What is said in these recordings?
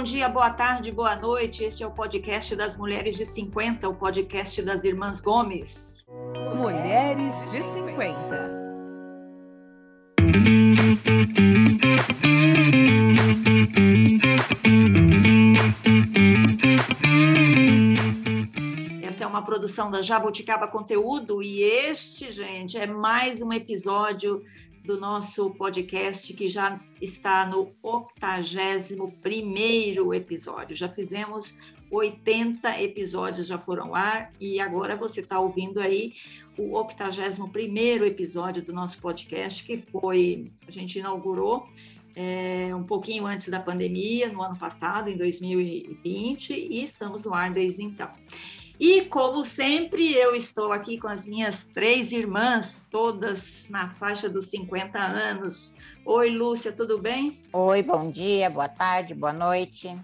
bom dia, boa tarde, boa noite. Este é o podcast das Mulheres de 50, o podcast das Irmãs Gomes. Mulheres de 50. Esta é uma produção da Jabuticaba Conteúdo e este, gente, é mais um episódio do nosso podcast que já está no 81 episódio. Já fizemos 80 episódios, já foram ao ar, e agora você está ouvindo aí o 81 episódio do nosso podcast, que foi, a gente inaugurou é, um pouquinho antes da pandemia, no ano passado, em 2020, e estamos no ar desde então. E, como sempre, eu estou aqui com as minhas três irmãs, todas na faixa dos 50 anos. Oi, Lúcia, tudo bem? Oi, bom dia, boa tarde, boa noite.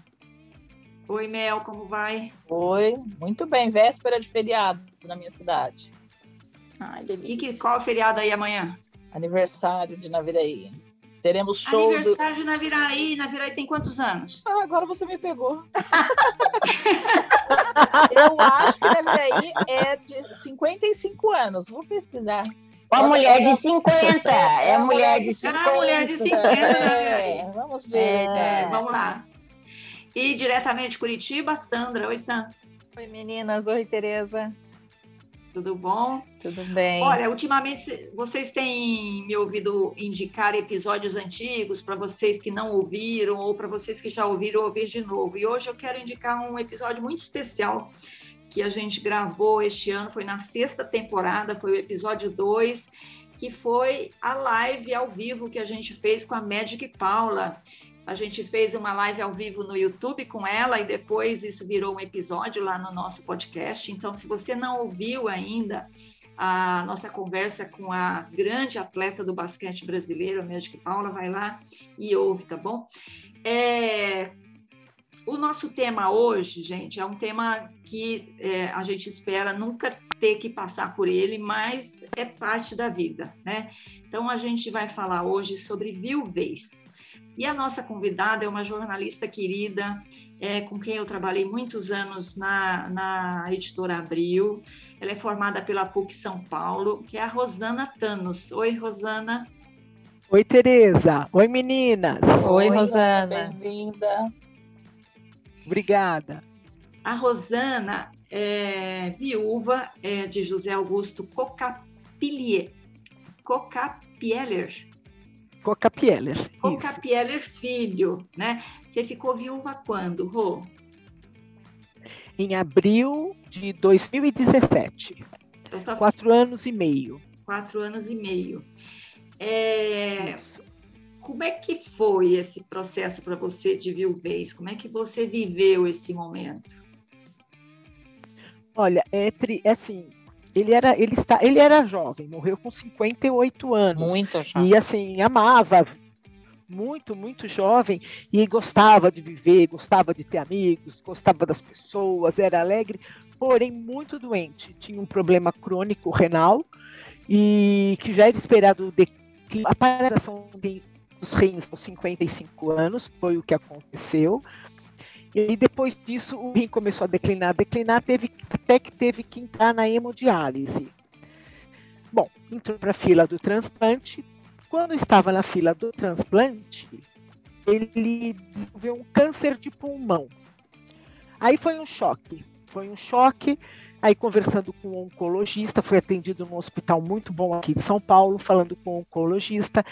Oi, Mel, como vai? Oi, muito bem, véspera de feriado na minha cidade. Ai, delícia. E que, qual é o feriado aí amanhã? Aniversário de Naviraí. Teremos show. Aniversário do... de Naviraí. Naviraí tem quantos anos? Ah, agora você me pegou. eu acho que Naviraí é de 55 anos. Vou pesquisar. Ó, é mulher de 50. É, é mulher de 50. Ah, mulher de 50. É, vamos ver. É, vamos lá. E diretamente de Curitiba, Sandra. Oi, Sandra. Oi, meninas. Oi, Tereza. Tudo bom? Tudo bem. Olha, ultimamente vocês têm me ouvido indicar episódios antigos para vocês que não ouviram ou para vocês que já ouviram ouvir de novo. E hoje eu quero indicar um episódio muito especial que a gente gravou este ano, foi na sexta temporada, foi o episódio 2, que foi a live ao vivo que a gente fez com a Magic Paula. A gente fez uma live ao vivo no YouTube com ela e depois isso virou um episódio lá no nosso podcast. Então, se você não ouviu ainda a nossa conversa com a grande atleta do basquete brasileiro, a Magic Paula, vai lá e ouve, tá bom? É, o nosso tema hoje, gente, é um tema que é, a gente espera nunca ter que passar por ele, mas é parte da vida, né? Então, a gente vai falar hoje sobre viuvez. E a nossa convidada é uma jornalista querida, é, com quem eu trabalhei muitos anos na, na editora Abril. Ela é formada pela PUC São Paulo, que é a Rosana Tanos. Oi, Rosana. Oi, Tereza. Oi, meninas. Oi, Oi Rosana. Bem-vinda. Obrigada. A Rosana é viúva é, de José Augusto Cocapilier. Cocapieler. Cocapieler. Cocapieler filho, né? Você ficou viúva quando, Rô? Em abril de 2017. Tô... Quatro anos e meio. Quatro anos e meio. É... Como é que foi esse processo para você de viuvez? Como é que você viveu esse momento? Olha, é, é assim, ele era, ele está, ele era jovem, morreu com 58 anos. Muito jovem. E assim, amava muito, muito jovem e gostava de viver, gostava de ter amigos, gostava das pessoas, era alegre, porém muito doente. Tinha um problema crônico renal e que já era esperado de a paralisação dos rins aos 55 anos, foi o que aconteceu. E depois disso o rim começou a declinar, declinar, teve, até que teve que entrar na hemodiálise. Bom, entrou para a fila do transplante. Quando estava na fila do transplante, ele desenvolveu um câncer de pulmão. Aí foi um choque. Foi um choque. Aí, conversando com um oncologista, foi atendido num hospital muito bom aqui de São Paulo, falando com um oncologista.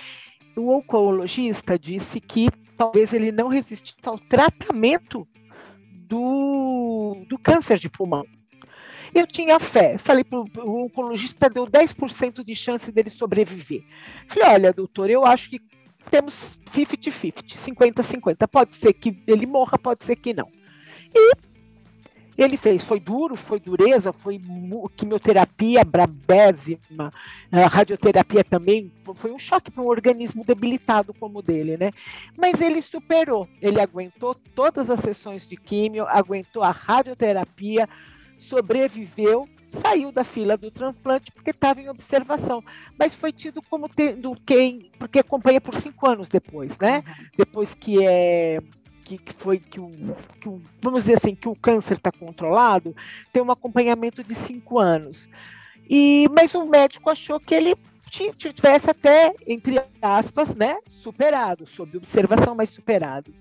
O oncologista disse que talvez ele não resistisse ao tratamento do, do câncer de pulmão. Eu tinha fé. Falei para o oncologista, deu 10% de chance dele sobreviver. Falei, olha, doutor, eu acho que temos 50-50, 50-50. Pode ser que ele morra, pode ser que não. E ele fez, foi duro, foi dureza, foi quimioterapia brabésima, radioterapia também, foi um choque para um organismo debilitado como o dele, né? Mas ele superou, ele aguentou todas as sessões de químio, aguentou a radioterapia, sobreviveu, saiu da fila do transplante porque estava em observação, mas foi tido como tendo quem, porque acompanha por cinco anos depois, né? Uhum. Depois que é que, que foi que o, que o, vamos dizer assim, que o câncer está controlado, tem um acompanhamento de cinco anos. E, mas o médico achou que ele tivesse até, entre aspas, né, superado, sob observação, mas superado.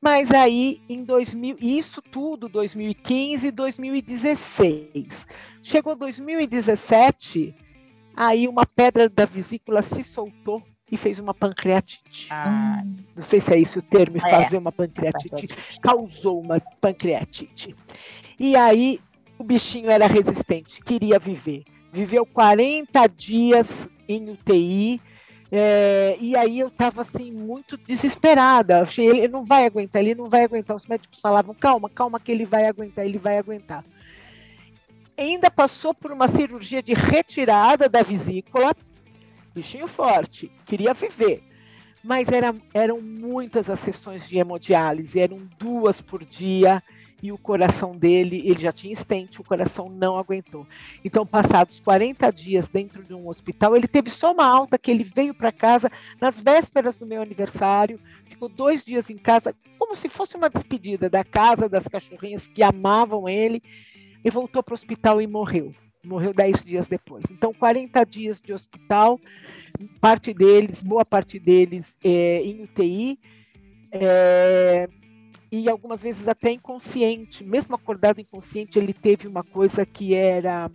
Mas aí, em 2000, isso tudo, 2015, 2016. Chegou 2017, aí uma pedra da vesícula se soltou e fez uma pancreatite. Ah. Não sei se é esse o termo, é. fazer uma pancreatite. Causou uma pancreatite. E aí, o bichinho era resistente, queria viver. Viveu 40 dias em UTI, é, e aí eu estava assim muito desesperada. Achei ele não vai aguentar, ele não vai aguentar. Os médicos falavam calma, calma que ele vai aguentar, ele vai aguentar. Ainda passou por uma cirurgia de retirada da vesícula, bichinho forte, queria viver. Mas era, eram muitas as sessões de hemodiálise, eram duas por dia e o coração dele, ele já tinha estente, o coração não aguentou. Então, passados 40 dias dentro de um hospital, ele teve só uma alta que ele veio para casa nas vésperas do meu aniversário, ficou dois dias em casa, como se fosse uma despedida da casa das cachorrinhas que amavam ele, e voltou para o hospital e morreu. Morreu dez dias depois. Então, 40 dias de hospital, parte deles, boa parte deles é, em UTI. É, e algumas vezes até inconsciente, mesmo acordado inconsciente, ele teve uma coisa que era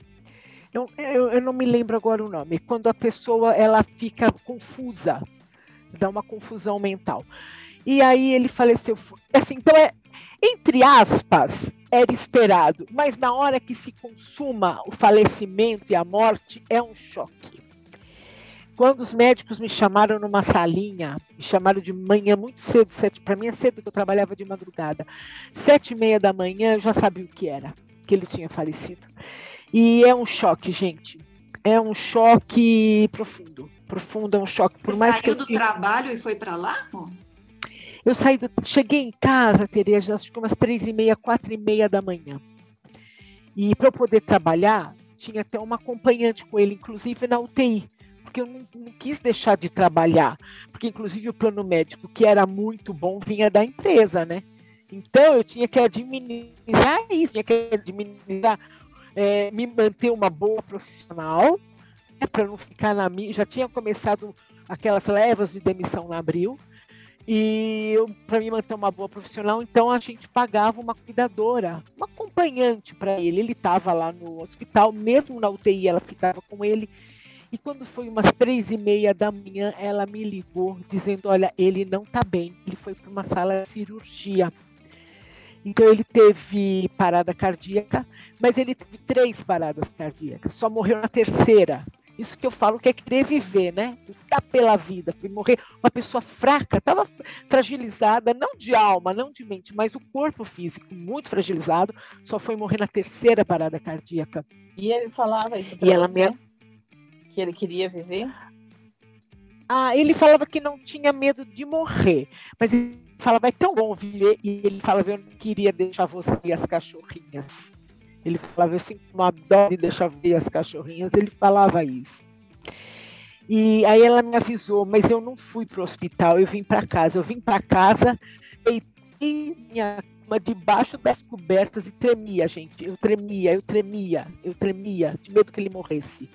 eu, eu, eu, não me lembro agora o nome, quando a pessoa ela fica confusa, dá uma confusão mental. E aí ele faleceu. Assim, então é entre aspas, era esperado, mas na hora que se consuma o falecimento e a morte é um choque. Quando os médicos me chamaram numa salinha, me chamaram de manhã muito cedo, sete, para mim é cedo que eu trabalhava de madrugada, sete e meia da manhã eu já sabia o que era, que ele tinha falecido. E é um choque, gente. É um choque profundo, profundo, é um choque. Por Você mais saiu que do trabalho e foi para lá? Eu saí do, cheguei em casa, Tereza, acho que umas três e meia, quatro e meia da manhã. E para eu poder trabalhar, tinha até uma acompanhante com ele, inclusive na UTI porque eu não, não, quis deixar de trabalhar, porque inclusive o plano médico, que era muito bom, vinha da empresa, né? Então eu tinha que administrar isso, tinha que administrar, é, me manter uma boa profissional, né, para não ficar na minha. Já tinha começado aquelas levas de demissão no abril, e para me manter uma boa profissional, então a gente pagava uma cuidadora, uma acompanhante para ele. Ele estava lá no hospital, mesmo na UTI, ela ficava com ele e quando foi umas três e meia da manhã, ela me ligou dizendo: Olha, ele não está bem, ele foi para uma sala de cirurgia. Então ele teve parada cardíaca, mas ele teve três paradas cardíacas, só morreu na terceira. Isso que eu falo que é querer viver, né? Lutar pela vida, foi morrer uma pessoa fraca, estava fragilizada, não de alma, não de mente, mas o corpo físico muito fragilizado, só foi morrer na terceira parada cardíaca. E ele falava isso para você? Ela me que ele queria viver? Ah, ele falava que não tinha medo de morrer, mas ele falava, é tão bom viver, e ele falava, eu não queria deixar você e as cachorrinhas. Ele falava, eu sinto uma dó de deixar ver as cachorrinhas, ele falava isso. E aí ela me avisou, mas eu não fui para o hospital, eu vim para casa. Eu vim para casa, deitei minha cama debaixo das cobertas e tremia, gente. Eu tremia, eu tremia, eu tremia, de medo que ele morresse.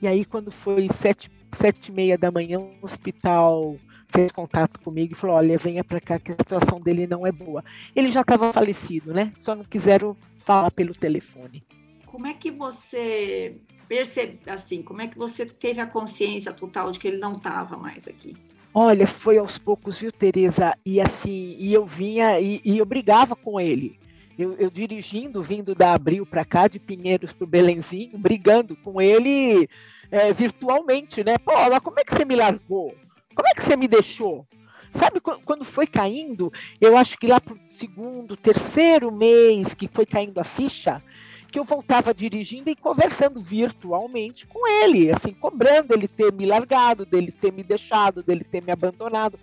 E aí, quando foi sete, sete e meia da manhã, o hospital fez contato comigo e falou: olha, venha para cá que a situação dele não é boa. Ele já estava falecido, né? Só não quiseram falar pelo telefone. Como é que você percebe, assim, como é que você teve a consciência total de que ele não estava mais aqui? Olha, foi aos poucos, viu, Tereza? E assim, e eu vinha e, e eu brigava com ele. Eu, eu, dirigindo, vindo da Abril para cá, de Pinheiros para o Belenzinho, brigando com ele é, virtualmente, né? Pô, mas como é que você me largou? Como é que você me deixou? Sabe quando foi caindo? Eu acho que lá para o segundo, terceiro mês que foi caindo a ficha, que eu voltava dirigindo e conversando virtualmente com ele, assim, cobrando ele ter me largado, dele ter me deixado, dele ter me abandonado.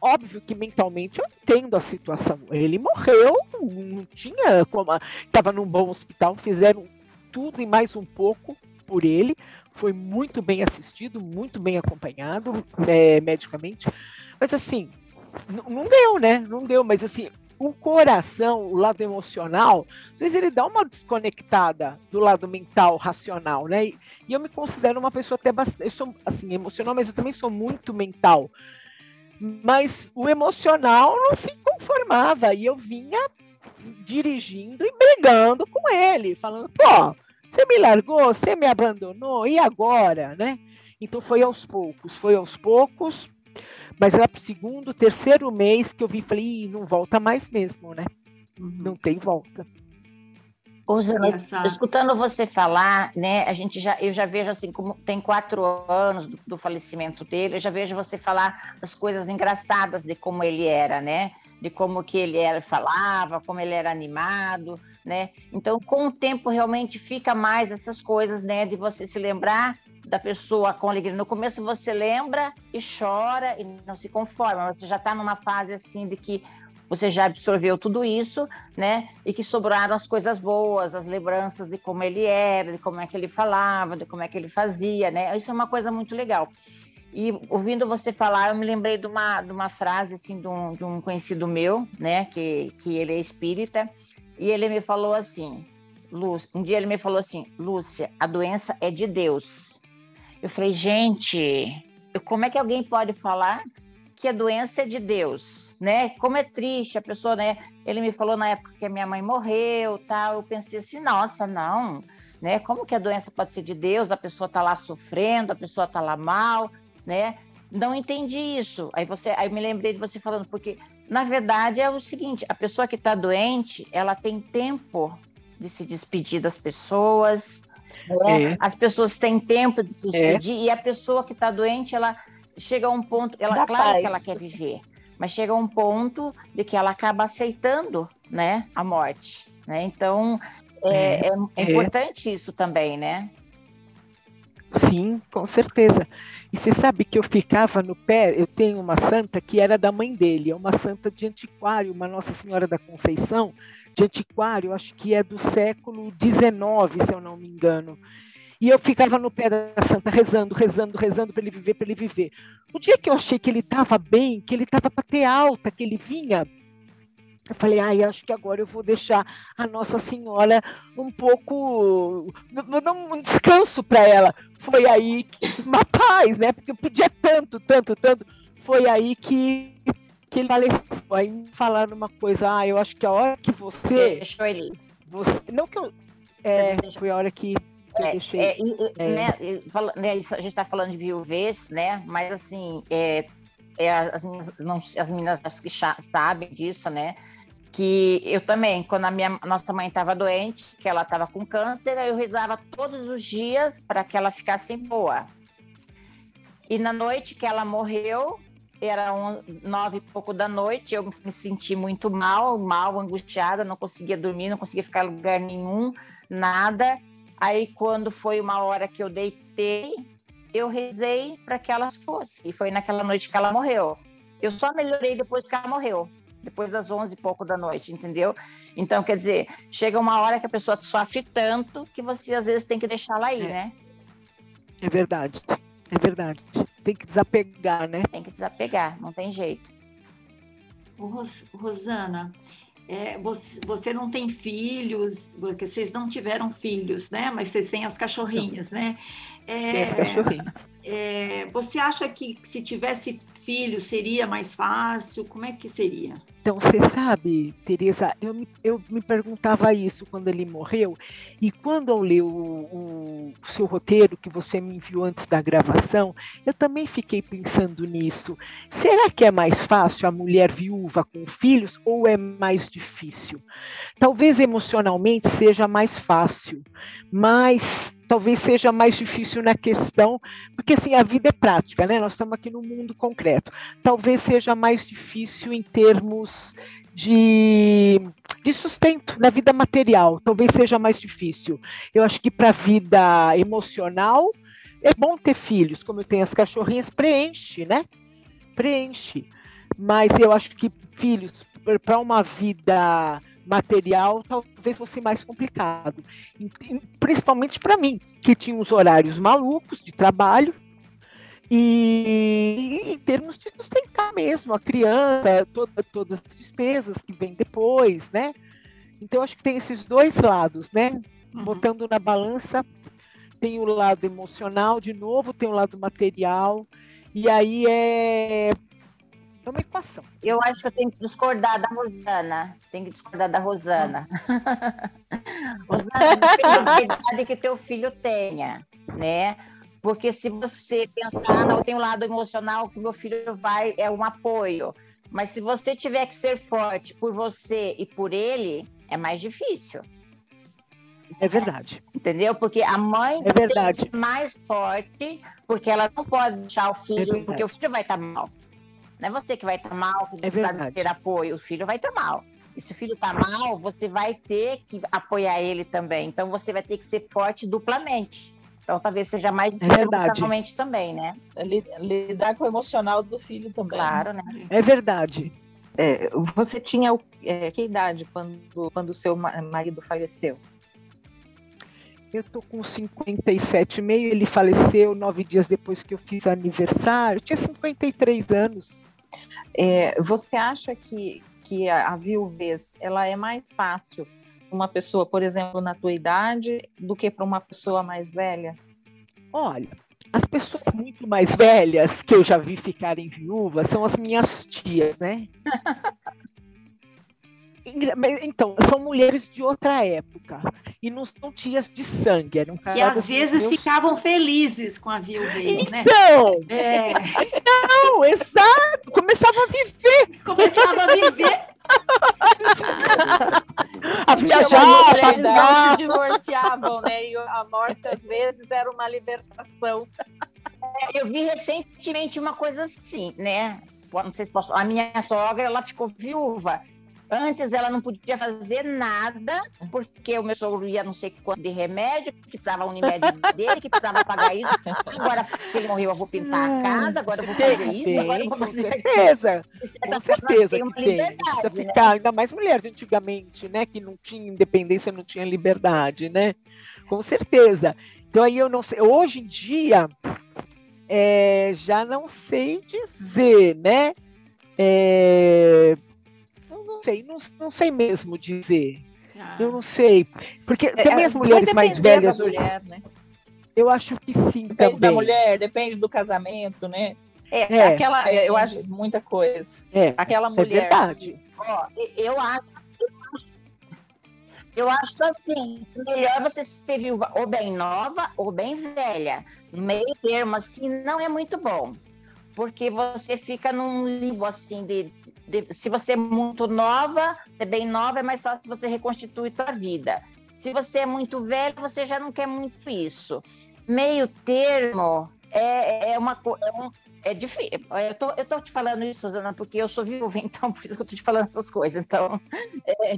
Óbvio que mentalmente eu entendo a situação. Ele morreu, não tinha como. Estava num bom hospital, fizeram tudo e mais um pouco por ele, foi muito bem assistido, muito bem acompanhado é, medicamente. Mas assim, não deu, né? Não deu, mas assim, o coração, o lado emocional, às vezes ele dá uma desconectada do lado mental, racional, né? E, e eu me considero uma pessoa até bastante, eu sou assim, emocional, mas eu também sou muito mental. Mas o emocional não se conformava e eu vinha dirigindo e brigando com ele, falando, pô, você me largou, você me abandonou, e agora, né? Então foi aos poucos, foi aos poucos, mas era pro segundo, terceiro mês que eu vi, falei, Ih, não volta mais mesmo, né? Uhum. Não tem volta. Ô, escutando você falar, né, a gente já, eu já vejo assim, como tem quatro anos do, do falecimento dele, eu já vejo você falar as coisas engraçadas de como ele era, né? De como que ele era, falava, como ele era animado, né? Então, com o tempo, realmente fica mais essas coisas, né? De você se lembrar da pessoa com alegria. No começo você lembra e chora e não se conforma, você já está numa fase assim de que você já absorveu tudo isso, né? E que sobraram as coisas boas, as lembranças de como ele era, de como é que ele falava, de como é que ele fazia, né? Isso é uma coisa muito legal. E ouvindo você falar, eu me lembrei de uma, de uma frase assim de um, de um conhecido meu, né? Que, que ele é espírita, e ele me falou assim, Lúcia, um dia ele me falou assim, Lúcia, a doença é de Deus. Eu falei, gente, como é que alguém pode falar que a doença é de Deus, né? Como é triste a pessoa, né? Ele me falou na época que a minha mãe morreu, tal. Eu pensei assim, nossa, não, né? Como que a doença pode ser de Deus? A pessoa tá lá sofrendo, a pessoa tá lá mal, né? Não entendi isso. Aí você, aí me lembrei de você falando porque na verdade é o seguinte, a pessoa que está doente, ela tem tempo de se despedir das pessoas, né? É. As pessoas têm tempo de se despedir e a pessoa que está doente, ela chega a um ponto, ela claro paz. que ela quer viver, mas chega a um ponto de que ela acaba aceitando, né, a morte, né? Então é, é- é é. importante isso também, né? Sim, com certeza. E você sabe que eu ficava no pé, eu tenho uma santa que era da mãe dele, é uma santa de antiquário, uma Nossa Senhora da Conceição, de antiquário, acho que é do século XIX, se eu não me engano. E eu ficava no pé da santa, rezando, rezando, rezando para ele viver, para ele viver. O dia que eu achei que ele estava bem, que ele estava para ter alta, que ele vinha, eu falei, ai, acho que agora eu vou deixar a Nossa Senhora um pouco. Vou dar um descanso para ela. Foi aí, que- uma paz, né? Porque eu pedia tanto, tanto, tanto. Foi aí que, que ele faleceu. Aí me falaram uma coisa, ah, eu acho que a hora que você. Deixou ele. você não que eu. É, foi a hora que, É, deixei. é, É. né, né, a gente está falando de viuvez, né? Mas assim, é, é, as, meninas, não, as meninas que sabem disso, né? Que eu também, quando a minha nossa mãe estava doente, que ela estava com câncer, eu rezava todos os dias para que ela ficasse boa. E na noite que ela morreu, era um, nove e pouco da noite, eu me senti muito mal, mal, angustiada, não conseguia dormir, não conseguia ficar em lugar nenhum, nada. Aí, quando foi uma hora que eu deitei, eu rezei para que ela fosse. E foi naquela noite que ela morreu. Eu só melhorei depois que ela morreu, depois das 11 e pouco da noite, entendeu? Então, quer dizer, chega uma hora que a pessoa sofre tanto que você às vezes tem que deixá-la aí, É. né? É verdade. É verdade. Tem que desapegar, né? Tem que desapegar, não tem jeito. Ros- Rosana, é, você, você não tem filhos, porque vocês não tiveram filhos, né? Mas vocês têm as cachorrinhas, né? É, É, cachorrinho. É, você acha que se tivesse filho seria mais fácil? Como é que seria? Então, você sabe, Tereza, eu me, eu me perguntava isso quando ele morreu, e quando eu li o, o- o seu roteiro que você me enviou antes da gravação, eu também fiquei pensando nisso. Será que é mais fácil a mulher viúva com filhos ou é mais difícil? Talvez emocionalmente seja mais fácil, mas talvez seja mais difícil na questão, porque assim, a vida é prática, né? Nós estamos aqui no mundo concreto talvez seja mais difícil em termos de, de sustento na vida material, talvez seja mais difícil. Eu acho que para a vida emocional é bom ter filhos, como eu tenho as cachorrinhas, preenche, né? Preenche. Mas eu acho que filhos para uma vida material talvez fosse mais complicado, principalmente para mim, que tinha uns horários malucos de trabalho E em termos de sustentar mesmo a criança, toda, todas as despesas que vêm depois, né? Então, acho que tem esses dois lados, né? Uhum. Botando na balança, tem o lado emocional, de novo, tem o lado material, e aí é, é uma equação. Eu acho que eu tenho que discordar da Rosana. Tem que discordar da Rosana. Rosana, depende que teu filho tenha, né? Porque se você pensar, ah, não, tem um lado emocional que meu filho vai, é um apoio. Mas se você tiver que ser forte por você e por ele, é mais difícil. É verdade. Entendeu? Porque a mãe É verdade. tem que ser mais forte, porque ela não pode deixar o filho, verdade. porque o filho vai estar mal. Não é você que vai estar mal, que É verdade. ter apoio, o filho vai estar mal. E se o filho está mal, você vai ter que apoiar ele também. Então você vai ter que ser forte duplamente. Então talvez seja mais difícil verdade. emocionalmente também, né? Li- Lidar com o emocional do filho também. Claro, né? É verdade. É, você tinha é, que idade quando quando o seu ma- marido faleceu? Eu tô com 57,5, ele faleceu nove dias depois que eu fiz aniversário. Eu tinha 53 anos. É, você acha que, que a, a viuvez ela é mais fácil para uma pessoa, por exemplo, na tua idade, do que para uma pessoa mais velha? Olha, as pessoas muito mais velhas que eu já vi ficarem viúvas são as minhas tias, né? Então, são mulheres de outra época. E não são tias de sangue. Eram Que às vezes meus- ficavam felizes com a viuvez, né? Não, É, não, exato. Começava a viver, começava a viver. a viajar, a mulheres não se divorciavam, né? E a morte às vezes era uma libertação. Eu vi recentemente uma coisa assim, né? Não sei se posso. A minha sogra, ela ficou viúva. Antes ela não podia fazer nada, porque o meu sogro ia não sei quanto de remédio, que precisava Unimed dele, que precisava pagar isso. Agora que ele morreu, eu vou pintar a casa, agora eu vou fazer Tem, isso, tem, agora eu vou com fazer aquilo. certeza. Com forma, certeza tem que uma tem. Precisa liberdade, né? ficar, ainda mais mulher de antigamente, né? Que não tinha independência, não tinha liberdade, né? Com certeza. Então aí eu não sei. Hoje em dia, é, já não sei dizer, né? É, sei, não, não sei mesmo dizer. Ah, Eu não sei. Porque É, também as vai mulheres mais velhas, da mulher, né? eu acho que sim Depende da também. mulher, depende do casamento, né? É, É. aquela, eu acho muita coisa. É, Aquela é mulher. verdade. Ó, eu acho, eu acho- assim, melhor você ser viúva ou bem nova ou bem velha. Meio termo assim não é muito bom, porque você fica num limbo assim de- se você é muito nova, é bem nova, é mais fácil você reconstituir sua vida. Se você é muito velho, você já não quer muito isso. Meio termo é, é uma co- é um, é difícil. Eu tô, eu tô te falando isso, Suzana, porque eu sou viúva, então por isso que eu tô te falando essas coisas. Então, é,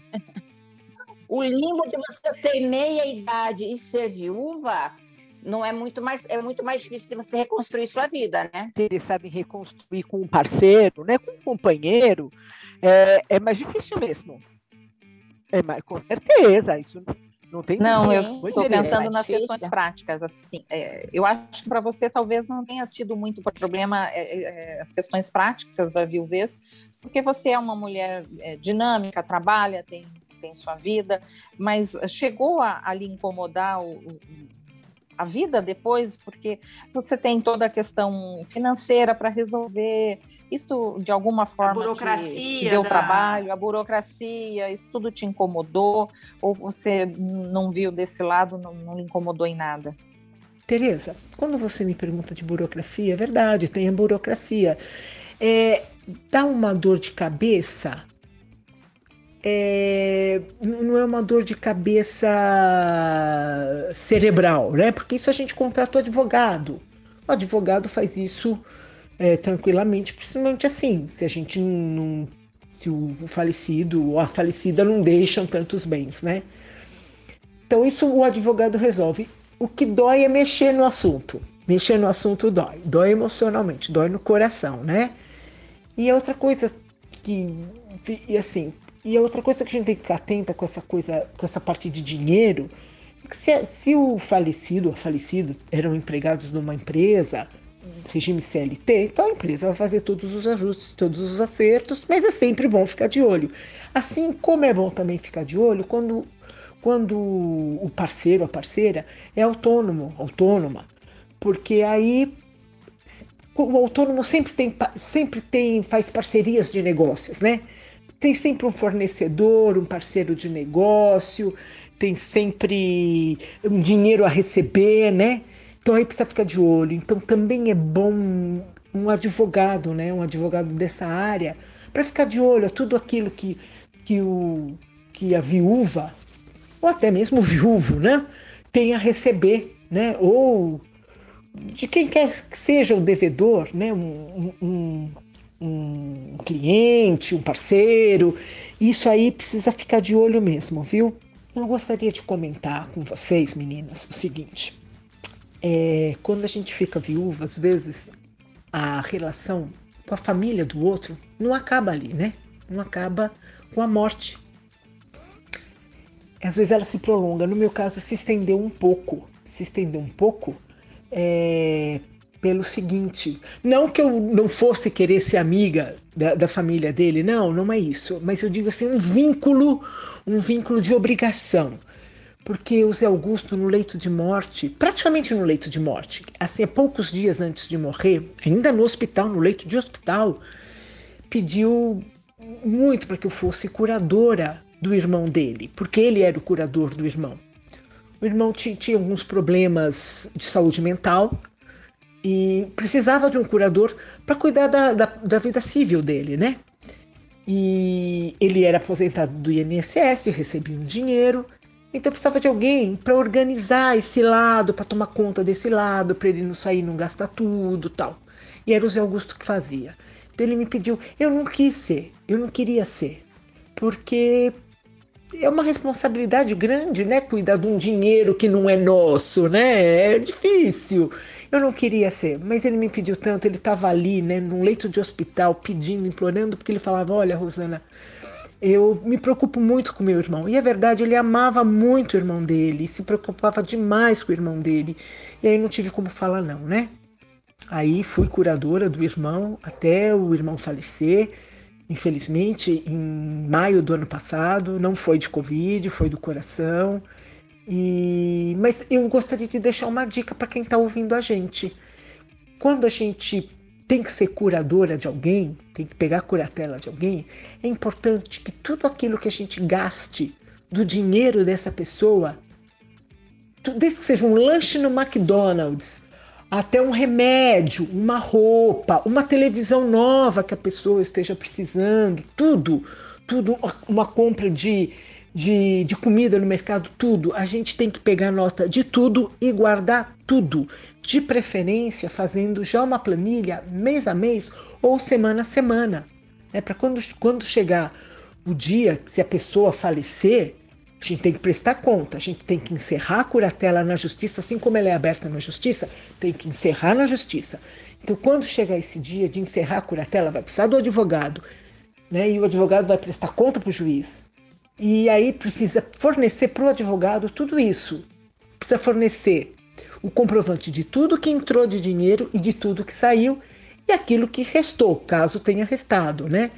o limbo de você ter meia idade e ser viúva não é muito mais, é muito mais difícil de você reconstruir sua vida, né? interessado em reconstruir com um parceiro, né, com um companheiro, é, é mais difícil mesmo. É mais, com certeza, isso não tem Não, eu estou pensando nas difícil. questões práticas. Assim, é, eu acho que para você talvez não tenha tido muito problema é, é, é, as questões práticas da viuvez, porque você é uma mulher é, dinâmica, trabalha, tem, tem sua vida, mas chegou a, a lhe incomodar o- o- a vida depois, porque você tem toda a questão financeira para resolver. Isso de alguma forma te- te, burocracia deu da- trabalho, a burocracia, isso tudo te incomodou? Ou você não viu desse lado, não, não lhe incomodou em nada? Tereza, quando você me pergunta de burocracia, é verdade, tem a burocracia. É, dá uma dor de cabeça? É, não é uma dor de cabeça cerebral, né? Porque isso a gente contrata o advogado. O advogado faz isso é, tranquilamente, principalmente assim, se a gente não. Se o falecido ou a falecida não deixam tantos bens, né? Então, isso o advogado resolve. O que dói é mexer no assunto. Mexer no assunto dói. Dói emocionalmente, dói no coração, né? E a outra coisa que. E assim. E a outra coisa que a gente tem que ficar atenta com essa coisa, com essa parte de dinheiro, é que se, se o falecido ou a falecida eram empregados numa empresa, regime CLT, então a empresa vai fazer todos os ajustes, todos os acertos, mas é sempre bom ficar de olho. Assim como é bom também ficar de olho quando, quando o parceiro, a parceira, é autônomo, autônoma, porque aí o autônomo sempre tem, sempre tem, faz parcerias de negócios, né? Tem sempre um fornecedor, um parceiro de negócio, tem sempre um dinheiro a receber, né? Então aí precisa ficar de olho. Então também é bom um advogado, né? Um advogado dessa área para ficar de olho a tudo aquilo que, que, o, que a viúva ou até mesmo o viúvo, né? Tem a receber, né? Ou de quem quer que seja o devedor, né? um, um, um cliente, um parceiro. Isso aí precisa ficar de olho mesmo, viu? Eu gostaria de comentar com vocês, meninas, o seguinte. É, quando a gente fica viúva, às vezes a relação com a família do outro não acaba ali, né? Não acaba com a morte. Às vezes ela se prolonga. No meu caso, se estendeu um pouco. Se estendeu um pouco é, pelo seguinte: não que eu não fosse querer ser amiga da, da, família dele, não, não é isso. Mas eu digo assim, um vínculo, um vínculo de obrigação. Porque o Zé Augusto, no leito de morte, praticamente no leito de morte, assim, a poucos dias antes de morrer, ainda no hospital, no leito de hospital, pediu muito para que eu fosse curadora do irmão dele, porque ele era o curador do irmão. O irmão tinha alguns problemas de saúde mental e precisava de um curador para cuidar da, da, da, vida civil dele, né? E ele era aposentado do INSS, recebia um dinheiro, então precisava de alguém para organizar esse lado, para tomar conta desse lado, para ele não sair, não gastar tudo, tal. E era o Zé Augusto que fazia. Então ele me pediu, eu não quis ser, eu não queria ser, porque é uma responsabilidade grande, né? Cuidar de um dinheiro que não é nosso, né? É difícil. Eu não queria ser, mas ele me pediu tanto. Ele estava ali, né, num leito de hospital, pedindo, implorando, porque ele falava: Olha, Rosana, eu me preocupo muito com meu irmão. E é verdade, ele amava muito o irmão dele, se preocupava demais com o irmão dele. E aí não tive como falar, não, né? Aí fui curadora do irmão até o irmão falecer infelizmente, em maio do ano passado. Não foi de Covid, foi do coração. E... Mas eu gostaria de deixar uma dica para quem está ouvindo a gente. Quando a gente tem que ser curadora de alguém, tem que pegar a curatela de alguém, é importante que tudo aquilo que a gente gaste do dinheiro dessa pessoa, desde que seja um lanche no McDonald's, até um remédio, uma roupa, uma televisão nova que a pessoa esteja precisando, tudo, tudo, uma compra de, de, de comida no mercado, tudo. A gente tem que pegar nota de tudo e guardar tudo. De preferência, fazendo já uma planilha mês a mês ou semana a semana. Né? Para quando, quando chegar o dia, se a pessoa falecer, a gente tem que prestar conta, a gente tem que encerrar a curatela na justiça, assim como ela é aberta na justiça, tem que encerrar na justiça. Então, quando chegar esse dia de encerrar a curatela, vai precisar do advogado, né? E o advogado vai prestar conta para o juiz. E aí precisa fornecer para o advogado tudo isso. Precisa fornecer o comprovante de tudo que entrou de dinheiro e de tudo que saiu e aquilo que restou, caso tenha restado, né?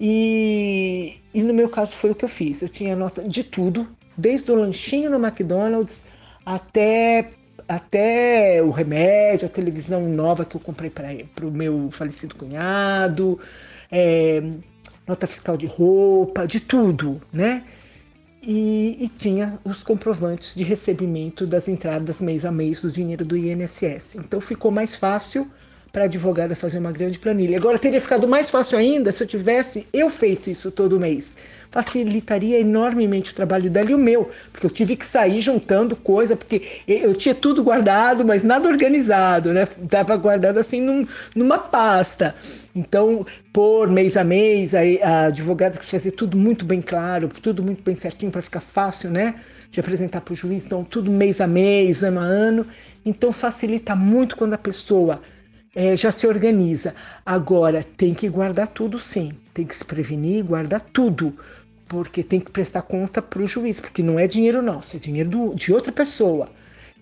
E, e no meu caso foi o que eu fiz. Eu tinha nota de tudo, desde o lanchinho no McDonald's até até o remédio, a televisão nova que eu comprei para o meu falecido cunhado, é, nota fiscal de roupa, de tudo, né? E, e, tinha os comprovantes de recebimento das entradas mês a mês do dinheiro do INSS. Então ficou mais fácil para a advogada fazer uma grande planilha. Agora teria ficado mais fácil ainda se eu tivesse eu feito isso todo mês. Facilitaria enormemente o trabalho dela e o meu, porque eu tive que sair juntando coisa, porque eu tinha tudo guardado, mas nada organizado, né? Estava guardado assim num, numa pasta. Então, por mês a mês, a, advogada que fazer tudo muito bem claro, tudo muito bem certinho para ficar fácil, né? De apresentar para o juiz. Então, tudo mês a mês, ano a ano. Então, facilita muito quando a pessoa é, já se organiza. Agora, tem que guardar tudo sim, tem que se prevenir e guardar tudo, porque tem que prestar conta para o juiz, porque não é dinheiro nosso, é dinheiro do, de outra pessoa.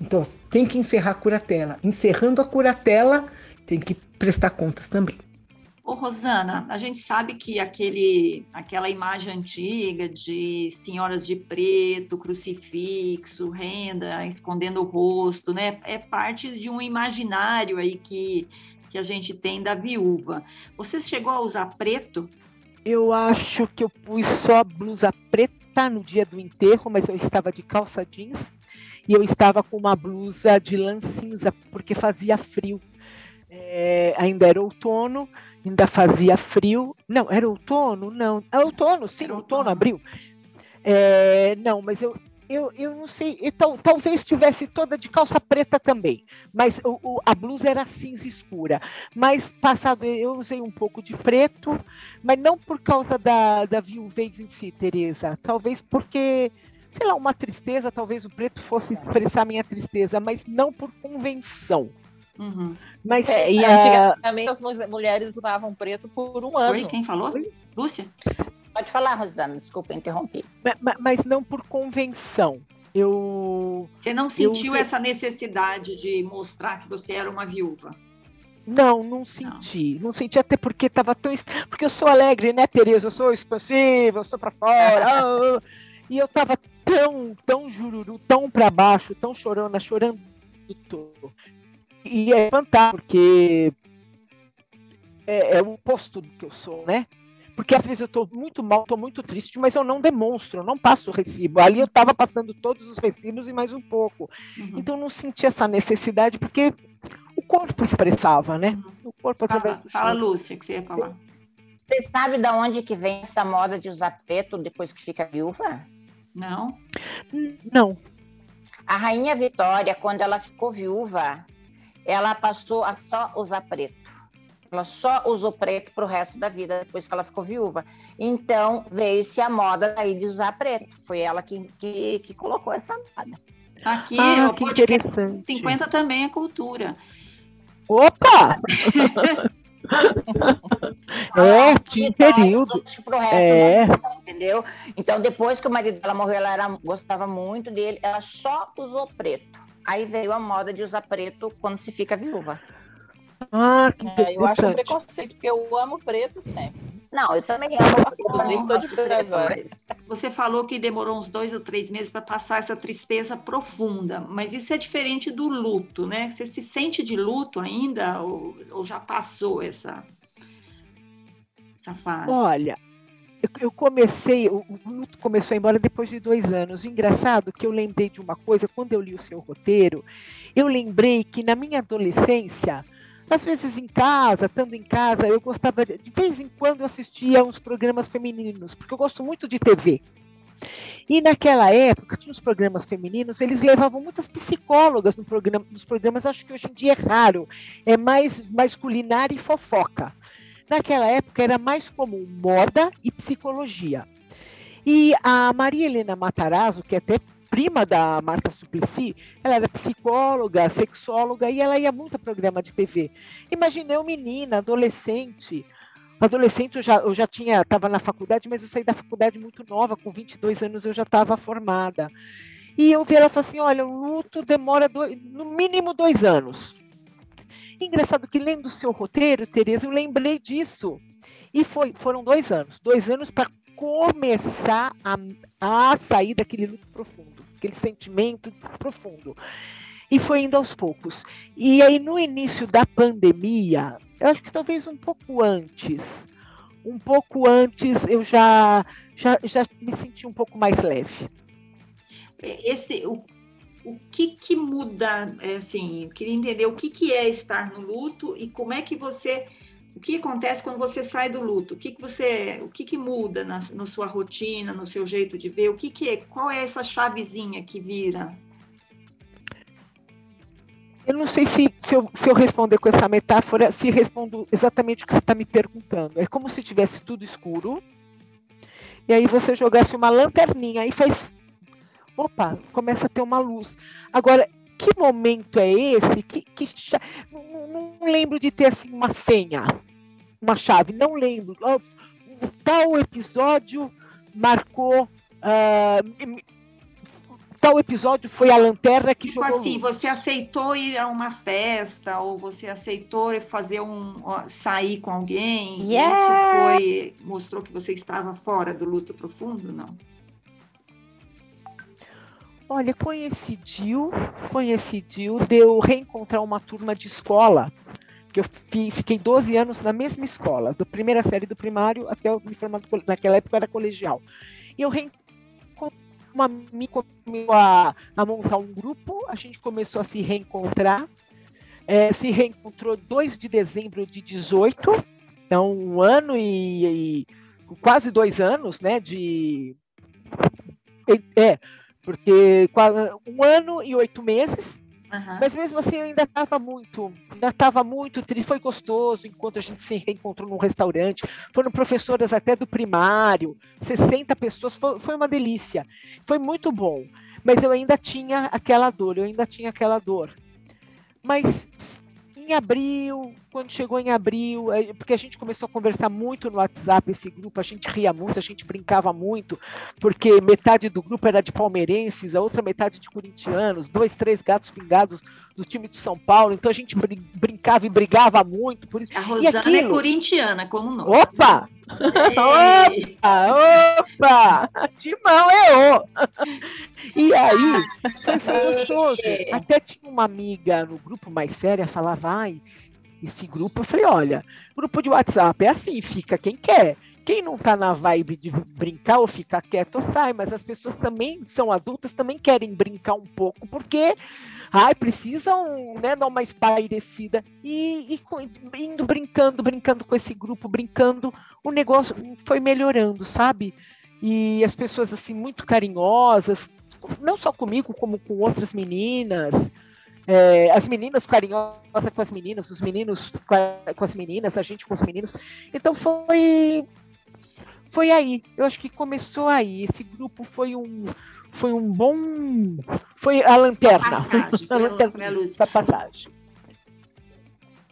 Então, tem que encerrar a curatela. Encerrando a curatela, tem que prestar contas também. Ô, Rosana, a gente sabe que aquele, aquela imagem antiga de senhoras de preto, crucifixo, renda, escondendo o rosto, né? É parte de um imaginário aí que, que a gente tem da viúva. Você chegou a usar preto? Eu acho que eu pus só blusa preta no dia do enterro, mas eu estava de calça jeans e eu estava com uma blusa de lã cinza, porque fazia frio. É, ainda era outono, ainda fazia frio. Não, era outono? Não. É outono, sim, era outono, outono, abril. É, não, mas eu, eu, eu não sei. Então, talvez estivesse toda de calça preta também, mas o, o, a blusa era cinza escura. Mas passado, eu usei um pouco de preto, mas não por causa da, da viuvez em si, Tereza. Talvez porque sei lá, uma tristeza, talvez o preto fosse expressar minha tristeza, mas não por convenção. Uhum. Mas, é, e antigamente uh... as mulheres usavam preto por um ano. Oi, quem falou? Oi? Lúcia? Pode falar, Rosana, desculpa interromper. Mas, mas, não por convenção. Eu. Você não sentiu eu... essa necessidade de mostrar que você era uma viúva? Não, não senti. Não, não senti até porque estava tão. Porque eu sou alegre, né, Tereza? Eu sou expansiva, eu sou para fora. e eu estava tão, tão jururu, tão para baixo, tão chorando, chorando. E é espantar, porque é, é, o oposto do que eu sou, né? Porque às vezes eu estou muito mal, estou muito triste, mas eu não demonstro, eu não passo o recibo. Ali eu estava passando todos os recibos e mais um pouco. Uhum. Então eu não senti essa necessidade, porque o corpo expressava, né? Uhum. O corpo através fala, do Fala, Lúcia, que você ia falar. Você sabe de onde que vem essa moda de usar preto depois que fica viúva? Não. Não. A rainha Vitória, quando ela ficou viúva, ela passou a só usar preto. Ela só usou preto para o resto da vida depois que ela ficou viúva. Então veio-se a moda aí de usar preto. Foi ela que, que, que colocou essa moda. Aqui, ah, que interessante. 50 também é cultura. Opa! é, tinha período. Pro resto é. Vida, entendeu? Então, depois que o marido dela morreu, ela era, gostava muito dele, ela só usou preto. Aí veio a moda de usar preto quando se fica viúva. Ah, que é, eu acho um preconceito, porque eu amo preto sempre. Não, eu também amo preto. Você falou que demorou uns dois ou três meses para passar essa tristeza profunda, mas isso é diferente do luto, né? Você se sente de luto ainda ou, ou já passou essa, essa fase? Olha, eu, comecei, o, luto começou a ir embora depois de dois anos. O engraçado é que eu lembrei de uma coisa, quando eu li o seu roteiro, eu lembrei que na minha adolescência, às vezes em casa, estando em casa, eu gostava, de, de vez em quando eu assistia uns programas femininos, porque eu gosto muito de TV. E naquela época, tinha os programas femininos, eles levavam muitas psicólogas no programa, nos programas, acho que hoje em dia é raro, é mais, mais culinária e fofoca. Naquela época era mais comum moda e psicologia. E a Maria Helena Matarazzo, que é até prima da Marta Suplicy, ela era psicóloga, sexóloga e ela ia muito a programa de TV. Imaginei uma menina, adolescente, adolescente eu já, eu já tinha, estava na faculdade, mas eu saí da faculdade muito nova, com 22 anos eu já estava formada. E eu vi ela falar assim, olha, o luto demora dois, no mínimo dois anos. Engraçado que lendo o seu roteiro, Tereza, eu lembrei disso. E foi, foram dois anos, dois anos para começar a, a sair daquele luto profundo, aquele sentimento profundo. E foi indo aos poucos. E aí, no início da pandemia, eu acho que talvez um pouco antes, um pouco antes, eu já, já, já me senti um pouco mais leve. Esse, o o que que muda, é, assim, queria entender o que que é estar no luto e como é que você, o que acontece quando você sai do luto, o que que você, o que que muda na, na sua rotina, no seu jeito de ver, o que que é, qual é essa chavezinha que vira? Eu não sei se, se, eu, se eu responder com essa metáfora, se respondo exatamente o que você está me perguntando. É como se tivesse tudo escuro, e aí você jogasse uma lanterninha e faz opa, começa a ter uma luz. Agora, que momento é esse? Que, que não, não, lembro de ter assim uma senha, uma chave, não lembro. Tal episódio marcou, uh, tal episódio foi a lanterna que tipo jogou. assim, luz. você aceitou ir a uma festa ou você aceitou fazer um sair com alguém? e Yeah. Isso foi mostrou que você estava fora do luto profundo, não? Olha, coincidiu, coincidiu de eu reencontrar uma turma de escola, que eu fi- fiquei 12 anos na mesma escola, da primeira série do primário até me formar, naquela época era colegial. E eu reencontrei uma amiga a, a montar um grupo, a gente começou a se reencontrar, eh, se reencontrou 2 de dezembro de 18, então um ano e, e quase dois anos, né, de... É, porque um ano e oito meses, Aham. mas mesmo assim eu ainda estava muito, ainda estava muito triste. Foi gostoso enquanto a gente se reencontrou num restaurante. Foram professoras até do primário, 60 pessoas, foi, foi uma delícia. Foi muito bom, mas eu ainda tinha aquela dor, eu ainda tinha aquela dor. Mas em abril, quando chegou em abril, eh, porque a gente começou a conversar muito no WhatsApp, esse grupo, a gente ria muito, a gente brincava muito, porque metade do grupo era de palmeirenses, a outra metade de corintianos, dois, três gatos pingados do time de São Paulo, então a gente brin- brincava e brigava muito. Por isso. A Rosana é aquilo? corintiana, como nós. Opa! Ei! Ah, opa! Timão é o! E aí, foi gostoso. Até tinha uma amiga no grupo mais séria, falava, ai, esse grupo, eu falei, olha, grupo de WhatsApp é assim, fica quem quer. Quem não tá na vibe de brincar ou ficar quieto, sai, mas as pessoas também são adultas, também querem brincar um pouco, porque ai, precisam né, dar uma espairecida. E, e indo brincando, brincando com esse grupo, brincando, o negócio foi melhorando, sabe? E as pessoas assim muito carinhosas, não só comigo, como com outras meninas. É, as meninas carinhosas com as meninas, os meninos com, a- com as meninas, a gente com os meninos. Então foi foi aí. Eu acho que começou aí. Esse grupo foi um foi um bom foi a lanterna. Passagem, a foi a- lanterna foi a luz. da passagem.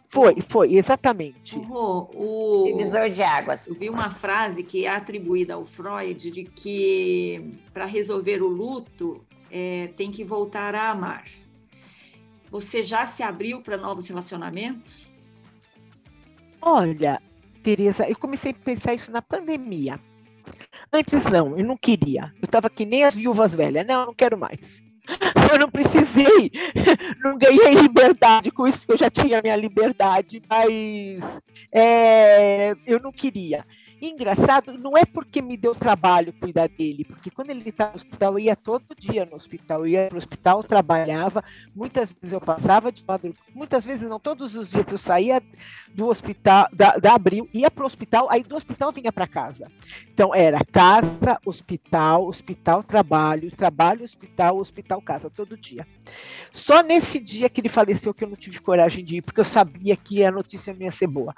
Foi, foi, exatamente. O, Divisor de águas. Eu vi uma frase que é atribuída ao Freud de que para resolver o luto é, tem que voltar a amar. Você já se abriu para novos relacionamentos? Olha, Tereza, eu comecei a pensar isso na pandemia. Antes não, eu não queria. Eu estava que nem as viúvas velhas. Não, eu não quero mais. Eu não precisei, não ganhei liberdade com isso, porque eu já tinha minha liberdade, mas é, eu não queria. E engraçado, não é porque me deu trabalho cuidar dele, porque quando ele estava no hospital, eu ia todo dia no hospital, eu ia para o hospital, trabalhava, muitas vezes eu passava de madrugada, muitas vezes não, todos os dias eu saía do hospital, da, da Abril, ia para o hospital, aí do hospital vinha para casa. Então era casa, hospital, hospital, trabalho, trabalho, hospital, hospital, casa, todo dia. Só nesse dia que ele faleceu que eu não tive coragem de ir, porque eu sabia que a notícia ia ser boa.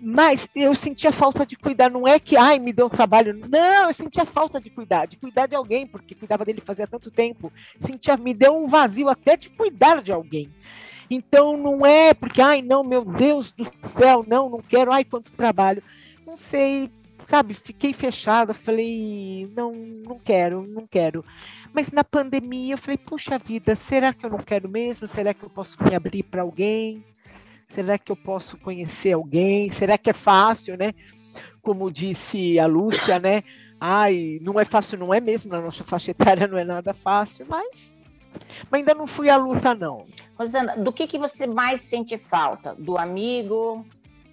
Mas eu sentia falta de cuidar, não é que, ai, me deu trabalho. Não, eu sentia falta de cuidar, de cuidar de alguém, porque cuidava dele fazia tanto tempo. Sentia, me deu um vazio até de cuidar de alguém. Então não é porque, ai, não, meu Deus do céu, não, não quero, ai, quanto trabalho. Não sei, sabe, fiquei fechada, falei, não, não quero, não quero. Mas na pandemia eu falei, puxa vida, será que eu não quero mesmo? Será que eu posso me abrir para alguém? Será que eu posso conhecer alguém? Será que é fácil, né? Como disse a Lúcia, né? Ai, não é fácil, não é mesmo, na nossa faixa etária não é nada fácil, mas, mas ainda não fui à luta, não. Rosana, do que, que você mais sente falta? Do amigo,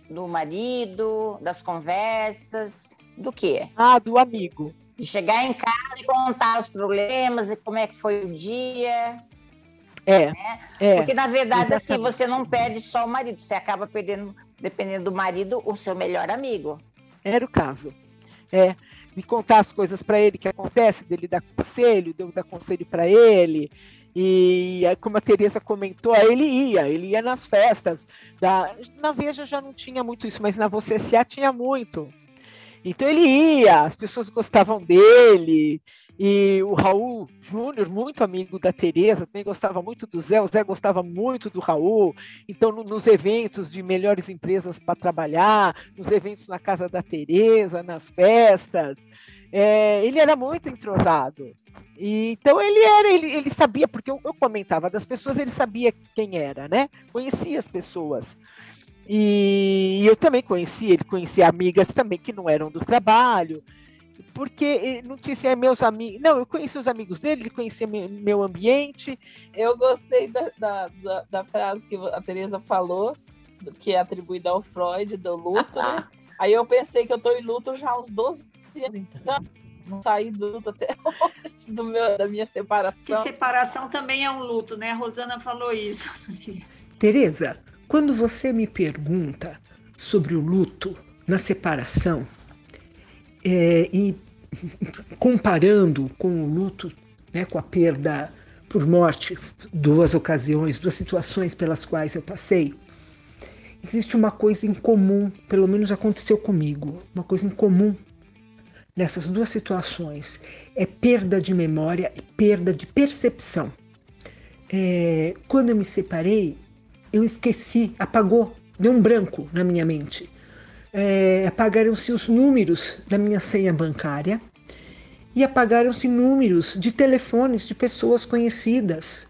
do marido, das conversas? Do quê? Ah, do amigo. De chegar em casa e contar os problemas e como é que foi o dia. É, é. Porque, na verdade, assim, exatamente. você não perde só o marido, você acaba perdendo, dependendo do marido, o seu melhor amigo. Era o caso. É, de contar as coisas para ele que acontece, dele dar conselho, de eu dar conselho para ele. E como a Tereza comentou, aí ele ia, ele ia nas festas. Da, na Veja já não tinha muito isso, mas na Você SA tinha muito. Então ele ia, as pessoas gostavam dele, e o Raul Júnior, muito amigo da Tereza, também gostava muito do Zé, o Zé gostava muito do Raul. Então, no, nos eventos de melhores empresas para trabalhar, nos eventos na casa da Tereza, nas festas, é, ele era muito entrosado. E, então ele era, ele, ele sabia, porque eu, eu, comentava das pessoas, ele sabia quem era, né? Conhecia as pessoas. E eu também conhecia, ele conhecia amigas também que não eram do trabalho porque não conhecia meus amigos. Não, eu conheci os amigos dele, ele conhecia meu ambiente. Eu gostei da, da, da, da frase que a Tereza falou, que é atribuída ao Freud, do luto, né? Aí eu pensei que eu estou em luto já há uns 12 dias, então não saí do luto até hoje, do meu, da minha separação. Que separação também é um luto, né? A Rosana falou isso. Tereza, quando você me pergunta sobre o luto na separação, é, e comparando com o luto, né, com a perda por morte, duas ocasiões, duas situações pelas quais eu passei, existe uma coisa em comum, pelo menos aconteceu comigo, uma coisa em comum nessas duas situações é perda de memória e perda de percepção. É, quando eu me separei, eu esqueci, apagou, deu um branco na minha mente é, apagaram-se os números da minha senha bancária e apagaram-se números de telefones de pessoas conhecidas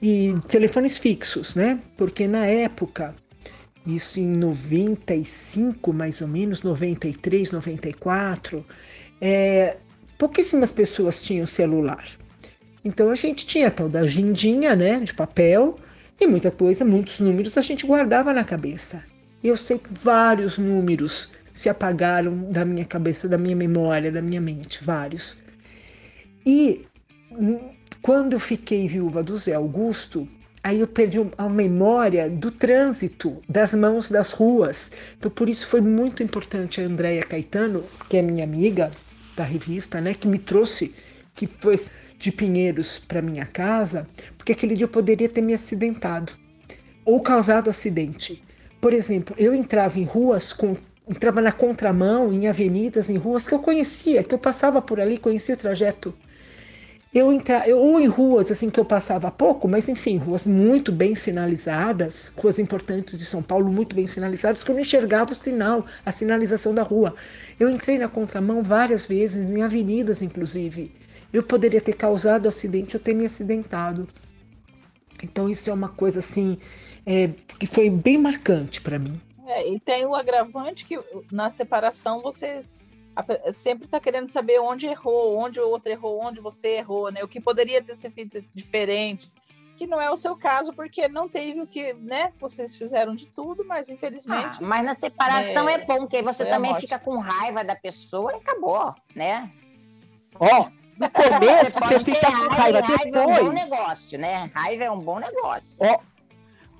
e telefones fixos, né? Porque na época, isso em 95 mais ou menos, 93, 94, é, pouquíssimas pessoas tinham celular. Então a gente tinha a tal da agendinha, né, de papel, e muita coisa, muitos números a gente guardava na cabeça. Eu sei que vários números se apagaram da minha cabeça, da minha memória, da minha mente, vários. E hum, quando eu fiquei viúva do Zé Augusto, aí eu perdi a memória do trânsito, das mãos das ruas. Então por isso foi muito importante a Andréia Caetano, que é minha amiga da revista, né, que me trouxe, que foi de Pinheiros para minha casa, porque aquele dia eu poderia ter me acidentado ou causado acidente. Por exemplo, eu entrava em ruas com entrava na contramão, em avenidas, em ruas que eu conhecia, que eu passava por ali, conhecia o trajeto. Eu entra, eu, ou em ruas assim que eu passava pouco, mas enfim, ruas muito bem sinalizadas, ruas importantes de São Paulo muito bem sinalizadas, que eu não enxergava o sinal, a sinalização da rua. Eu entrei na contramão várias vezes, em avenidas inclusive. Eu poderia ter causado acidente ou ter me acidentado. Então isso é uma coisa assim é, que foi bem marcante para mim. É, e tem o agravante que na separação você sempre está querendo saber onde errou, onde o outro errou, onde você errou, né? O que poderia ter sido feito diferente, que não é o seu caso, porque não teve o que, né? Vocês fizeram de tudo, mas infelizmente. Ah, mas na separação é, é bom, porque você também fica com raiva da pessoa e acabou, né? Ó, oh, no começo você, você fica com raiva, raiva depois. Raiva é um bom negócio, né? Raiva é um bom negócio. Ó,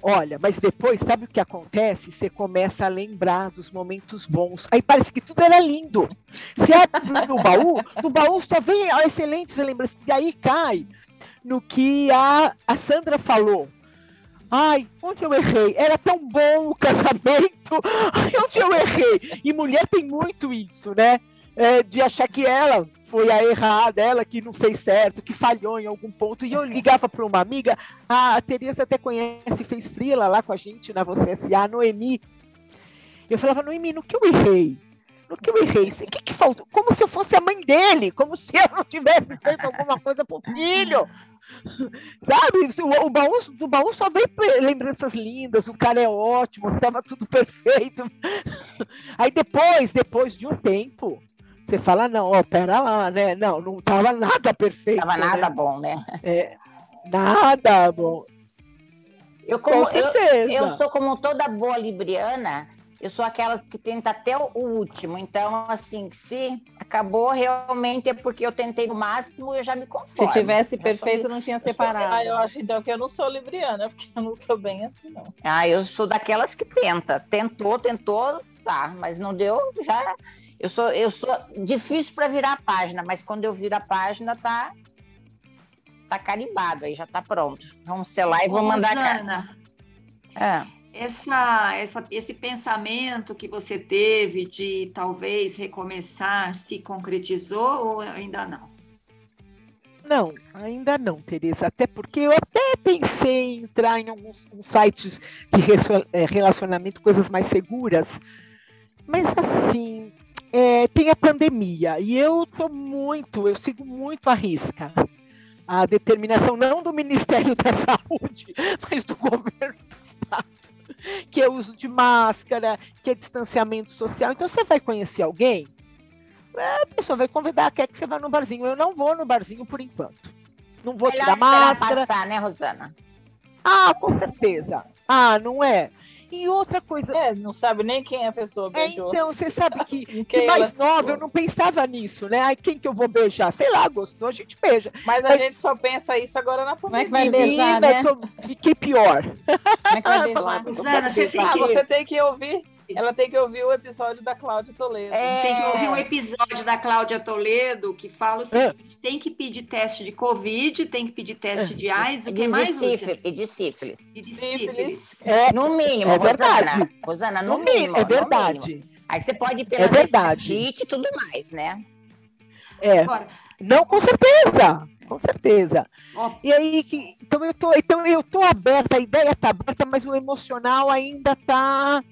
Olha, mas depois, sabe o que acontece? Você começa a lembrar dos momentos bons. Aí parece que tudo era lindo. Você abre no baú, no baú só vem excelentes lembranças. E aí cai no que a, a Sandra falou. Ai, onde eu errei? Era tão bom o casamento. Ai, onde eu errei? E mulher tem muito isso, né? É, de achar que ela foi a errada, ela que não fez certo, que falhou em algum ponto. E eu ligava para uma amiga, a Teresa até conhece, fez frila lá com a gente na Você SA, Noemi. Eu falava, Noemi, no que eu errei? No que eu errei? O que, que faltou? Como se eu fosse a mãe dele, como se eu não tivesse feito alguma coisa pro filho. Sabe, o, o baú, do baú só vem lembranças lindas, o cara é ótimo, estava tudo perfeito. Aí depois, depois de um tempo, você fala, não, ó, pera lá, né? Não, não tava nada perfeito. Tava né? nada bom, né? É, nada bom. Eu, como, Com eu, eu sou como toda boa libriana, eu sou aquelas que tenta até o último. Então, assim, se acabou realmente é porque eu tentei o máximo, eu já me conformo. Se tivesse perfeito, sou... não tinha separado. Ah, eu acho então que eu não sou libriana, porque eu não sou bem assim, não. Ah, eu sou daquelas que tenta. Tentou, tentou, tá, mas não deu, já eu sou, eu sou difícil para virar a página, mas quando eu viro a página, tá, tá carimbado, aí já tá pronto. Vamos selar e vou mandar. Rosana, é. Essa, essa, esse pensamento que você teve de talvez recomeçar se concretizou ou ainda não? Não, ainda não, Tereza. Até porque eu até pensei em entrar em alguns sites de é, relacionamento, coisas mais seguras. Mas assim, é, tem a pandemia e eu tô muito, eu sigo muito a risca. A determinação não do Ministério da Saúde, mas do governo do Estado que é uso de máscara, que é distanciamento social. Então, você vai conhecer alguém, a pessoa vai convidar, quer que você vá no barzinho. Eu não vou no barzinho por enquanto. Não vou Melhor tirar máscara. passar, né, Rosana? Ah, com certeza. Ah, não é? E outra coisa. É, não sabe nem quem a pessoa é, beijou. É, então, você sabe que, assim, que mais nova, eu não pensava nisso, né? Ai, quem que eu vou beijar? Sei lá, gostou, a gente beija. Mas a Mas... gente só pensa isso agora na pandemia. Como é que vai beijar, né? Tô... Fiquei pior. Como é que vai beijar? Susana, você tem que... Ah, você tem que ouvir ela tem que ouvir o episódio da Cláudia Toledo. É... Tem que ouvir um episódio da Cláudia Toledo que fala o seguinte: é. tem que pedir teste de Covid, tem que pedir teste é. de AIDS, o que mais, de sífilis, E de sífilis. E de sífilis. É, no mínimo, é Rosana. Rosana, no, no mínimo. É verdade. Aí você pode ir pela é verdade. e tudo mais, né? É. Agora, não, com certeza. Com certeza. Oh. E aí, que, então eu tô, então eu tô aberta, a ideia tá aberta, mas o emocional ainda tá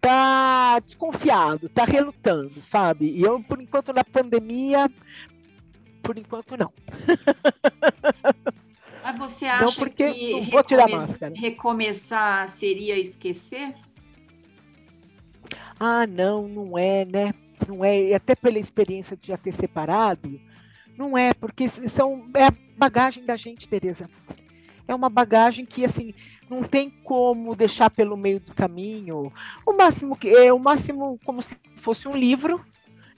tá desconfiado, tá relutando, sabe? E eu, por enquanto, na pandemia, por enquanto, não. Mas você acha não porque que vou tirar recomeçar, recomeçar seria esquecer? Ah, não, não é, né? Não é, e até pela experiência de já ter separado, não é, porque são, é a bagagem da gente, Tereza. É uma bagagem que, assim, não tem como deixar pelo meio do caminho. O máximo que é o máximo como se fosse um livro,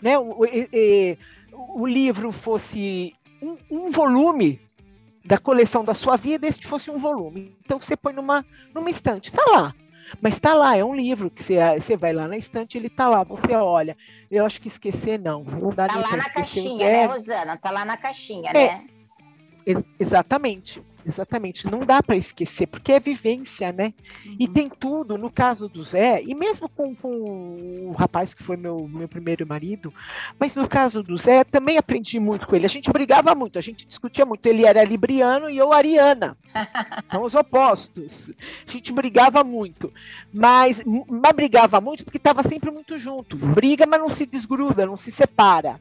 né? O, o, o livro fosse um, um, volume da coleção da sua vida, este fosse um volume. Então você põe numa numa estante, está lá. Mas está lá, é um livro que você, você vai lá na estante, ele está lá, você olha. Eu acho que esquecer não, não dá tá nem lá na caixinha, né, Rosana? Tá lá na caixinha, é, né? Exatamente, exatamente. Não dá para esquecer, porque é vivência, né? Uhum. E tem tudo, no caso do Zé, e mesmo com, com o rapaz que foi meu, meu primeiro marido, mas no caso do Zé, também aprendi muito com ele. A gente brigava muito, a gente discutia muito. Ele era libriano e eu ariana. São os opostos. A gente brigava muito. Mas, mas brigava muito porque estava sempre muito junto. Briga, mas não se desgruda, não se separa.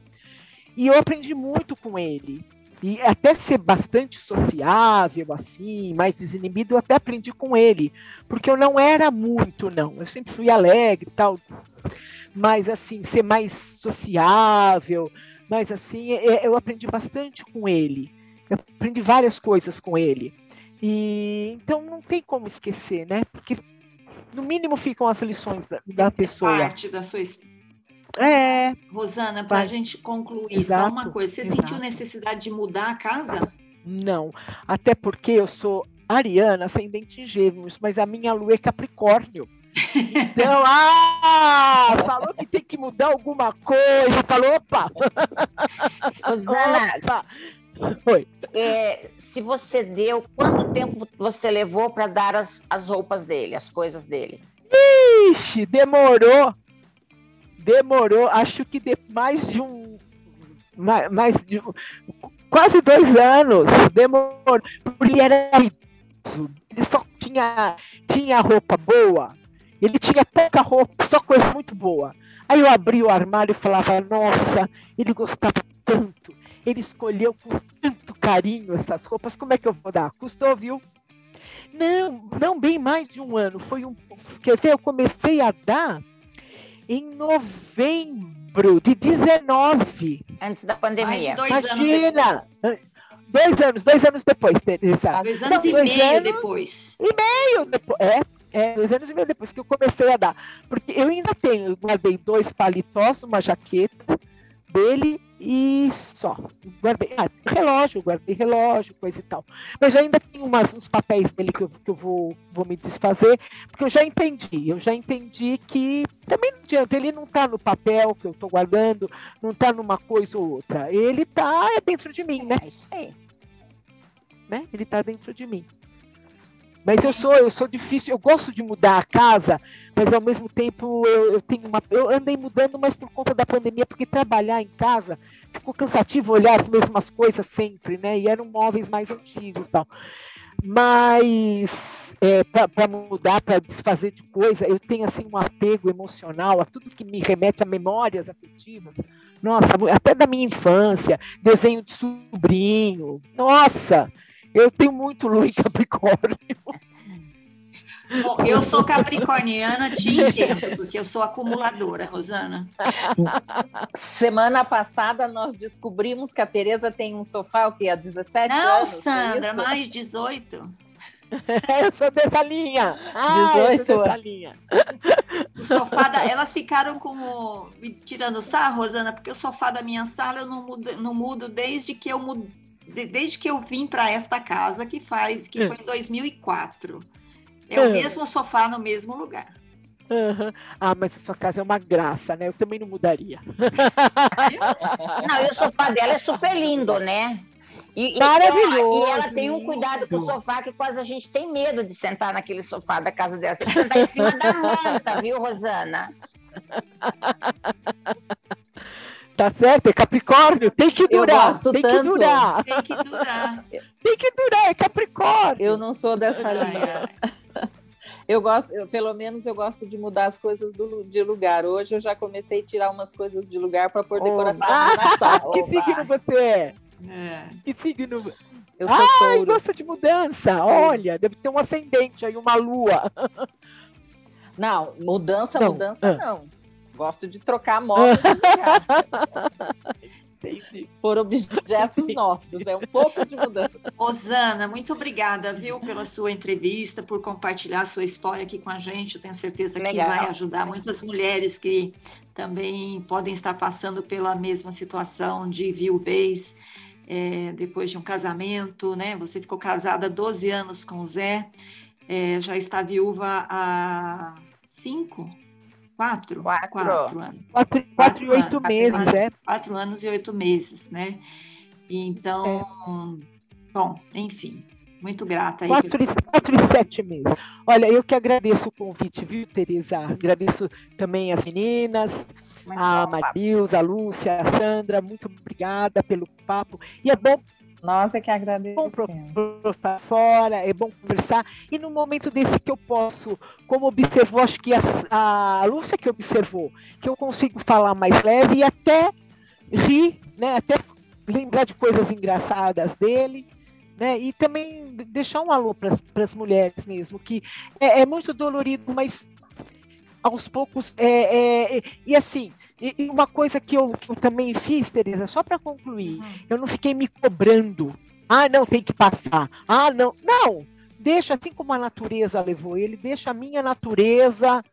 E eu aprendi muito com ele e até ser bastante sociável, assim, mais desinibido, eu até aprendi com ele, porque eu não era muito, não. Eu sempre fui alegre e tal, mas assim, ser mais sociável, mas assim, é, é, eu aprendi bastante com ele. Eu aprendi várias coisas com ele. E então não tem como esquecer, né? Porque no mínimo ficam as lições da, da pessoa. Parte da sua história é. Rosana, para a gente concluir, exato, só uma coisa. Você exato. sentiu necessidade de mudar a casa? Não, até porque eu sou ariana, ascendente em gêmeos, mas a minha lua é capricórnio. Então, ah, falou que tem que mudar alguma coisa. Falou, opa! Rosana, opa. Oi. É, se você deu, quanto tempo você levou para dar as, as roupas dele, as coisas dele? Ixi, demorou demorou, acho que de mais de um. Mais, mais de quase dois anos. Demorou. Porque era ele só tinha, tinha roupa boa. Ele tinha pouca roupa, só coisa muito boa. Aí eu abri o armário e falava, nossa, ele gostava tanto. Ele escolheu com tanto carinho essas roupas, como é que eu vou dar? Custou, viu? Não, não bem mais de um ano. Foi um. Quer ver, eu comecei a dar em novembro de 19. Antes da pandemia. dois Imagina! Anos dois anos, dois anos depois, Teresa. Dois anos Não, e dois meio anos depois. E meio depois. É, é, dois anos e meio depois que eu comecei a dar. Porque eu ainda tenho, eu guardei dois paletós, uma jaqueta dele e só. Guardei ah, relógio, guardei relógio, coisa e tal. Mas ainda tem umas, uns papéis dele que eu, que eu vou, vou me desfazer, porque eu já entendi. Eu já entendi que também não adianta, ele não está no papel que eu estou guardando, não está numa coisa ou outra. Ele está dentro de mim, né? É isso aí. Né? Ele está dentro de mim. Mas eu sou, eu sou difícil, eu gosto de mudar a casa, mas ao mesmo tempo eu, eu tenho uma. Eu andei mudando, mas por conta da pandemia, porque trabalhar em casa ficou cansativo olhar as mesmas coisas sempre, né? E eram móveis mais antigos e tal. Mas é, para mudar, para desfazer de coisa, eu tenho assim um apego emocional a tudo que me remete a memórias afetivas. Nossa, até da minha infância, desenho de sobrinho. Nossa, eu tenho muito lua em Capricórnio. Bom, eu sou capricorniana, te entendo, porque eu sou acumuladora, Rosana. Semana passada nós descobrimos que a Tereza tem um sofá o que há 17 Não, anos. Não, Sandra, mais 18. eu sou dessa linha. Ah, 18 eu dessa linha. O sofá da, elas ficaram como tirando sarro, Rosana, porque o sofá da minha sala eu não mudo, não mudo desde que eu mudo, desde que eu vim para esta casa que faz que foi em 2004. É o mesmo sofá no mesmo lugar. Uhum. Ah, mas a sua casa é uma graça, né? Eu também não mudaria. Não, e o sofá dela é super lindo, né? E, Maravilhoso. E, ela tem um cuidado com o sofá que quase a gente tem medo de sentar naquele sofá da casa dela. Você sentar em cima da manta, viu, Rosana? Tá certo, é Capricórnio, tem que durar. Eu gosto tem tanto. que durar. Tem que durar. tem que durar, é Capricórnio. Eu não sou dessa linha. Eu gosto, eu, pelo menos eu gosto de mudar as coisas do, de lugar. Hoje eu já comecei a tirar umas coisas de lugar para pôr decoração no Natal. Que signo você é? é? Que signo? Eu sou Ai, touro. gosta de mudança. Olha, deve ter um ascendente aí, uma lua. Não, mudança, Não, mudança ah. não. Gosto de trocar. Entendi. por objetos novos. É um pouco de mudança. Rosana, muito obrigada, viu, pela sua entrevista, por compartilhar a sua história aqui com a gente. Eu tenho certeza que Legal. vai ajudar muitas mulheres que também podem estar passando pela mesma situação de viuvez é, depois de um casamento, né? Você ficou casada há 12 anos com o Zé, é, já está viúva há cinco? Quatro? Quatro. Quatro anos. Quatro, quatro e oito Quatro meses, anos. é. Quatro anos e oito meses, né? Então, bom, enfim, muito grata aí. Quatro, pelo- e- quatro e sete meses. Olha, eu que agradeço o convite, viu, Tereza? Agradeço também as meninas, Muito a. Marilza, a Lúcia, a Sandra, muito obrigada pelo papo. E é bom É que bom agradecemos. para fora, é bom conversar. E no momento desse que eu posso, como observou, acho que a, a Lúcia que observou, que eu consigo falar mais leve e até rir, né? Até lembrar de coisas engraçadas dele. Né? E também deixar um alô para as mulheres mesmo, que é, é muito dolorido, mas aos poucos é, é- é- e assim e e uma coisa que eu, que eu também fiz, Tereza, só para concluir, eu não fiquei me cobrando. Ah, não, tem que passar. Ah, não. Não! Deixa, assim como a natureza levou ele, deixa a minha natureza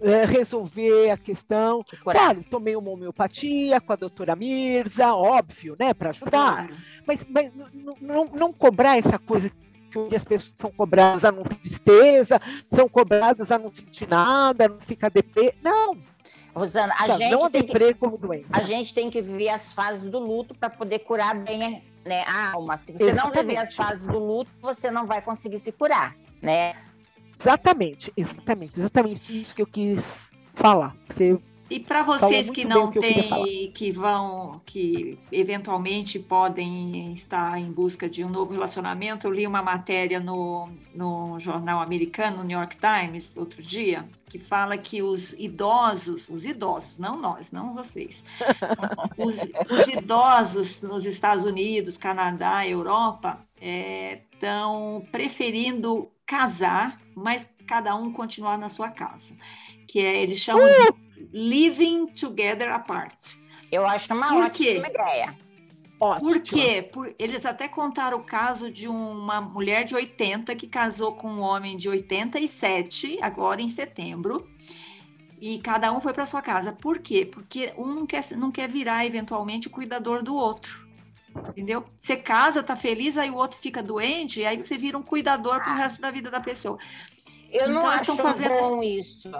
eh, resolver a questão. Claro, tomei uma homeopatia com a doutora Mirza, óbvio, né, para ajudar. Mas, mas não, não cobrar essa coisa que hoje as pessoas são cobradas a não ter tristeza, são cobradas a não sentir nada, a não ficar deprê. Não, Rosana, a não gente, tem que, como doente. a gente tem que viver as fases do luto para poder curar bem né, a alma. Se você não Exatamente. viver as fases do luto, você não vai conseguir se curar, né? Exatamente, exatamente, exatamente isso que eu quis falar. Você E para vocês que não têm, que vão, que eventualmente podem estar em busca de um novo relacionamento, eu li uma matéria no, no jornal americano, no New York Times, outro dia, que fala que os idosos, os idosos, não nós, não vocês, os, os idosos nos Estados Unidos, Canadá, Europa, estão preferindo casar, mas cada um continuar na sua casa, que é, eles chamam de living together apart. Eu acho uma Por ótima quê? ideia. ótimo. Por quê? Por, eles até contaram o caso de uma mulher de 80 que casou com um homem de 87, agora em setembro, e cada um foi para sua casa. Por quê? Porque um não quer, não quer virar eventualmente o cuidador do outro. Entendeu? Você casa, tá feliz, aí o outro fica doente, e aí você vira um cuidador pro resto da vida da pessoa. Eu não Então, acho estão fazendo bom isso.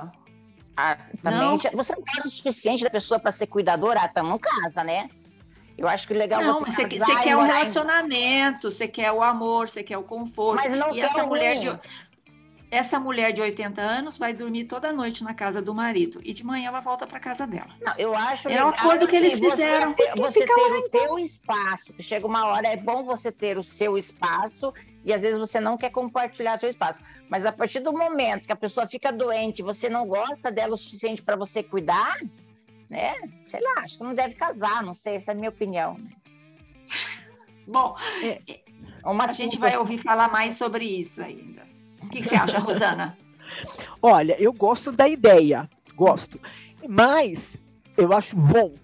Ah, também, Não? você não gosta o suficiente da pessoa para ser cuidadora, ah, então não casa, né? Eu acho que legal Não, você mas você, você quer em- relacionamento, você quer o amor, você quer o conforto. Mas não e essa mulher de essa mulher de 80 anos vai dormir toda noite na casa do marido e de manhã ela volta para casa dela. Não, eu acho É o acordo que eles você fizeram. ter- Você, ter o teu espaço. Chega uma hora, é bom você ter o seu espaço e às vezes você não quer compartilhar o seu espaço. Mas a partir do momento que a pessoa fica doente, você não gosta dela o suficiente para você cuidar, né? Sei lá, acho que não deve casar, não sei, essa é a minha opinião. né? Bom, Uma a gente vai ouvir falar mais sobre isso ainda. O que, que você acha, Rosana? Olha, eu gosto da ideia, gosto. Mas eu acho bom.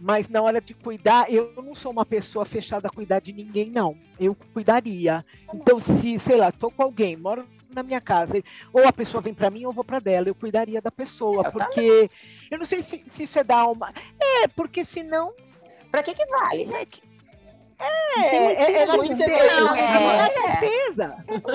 Mas na hora de cuidar, eu não sou uma pessoa fechada a cuidar de ninguém, não. Eu cuidaria. Então, se, sei lá, tô com alguém, moro na minha casa, ou a pessoa vem para mim, ou eu vou para dela, eu cuidaria da pessoa, Eu porque eu não sei se, se isso é dar uma. É, porque senão. Pra que que vale, né? É, é, é, Tem muito egoísmo, é,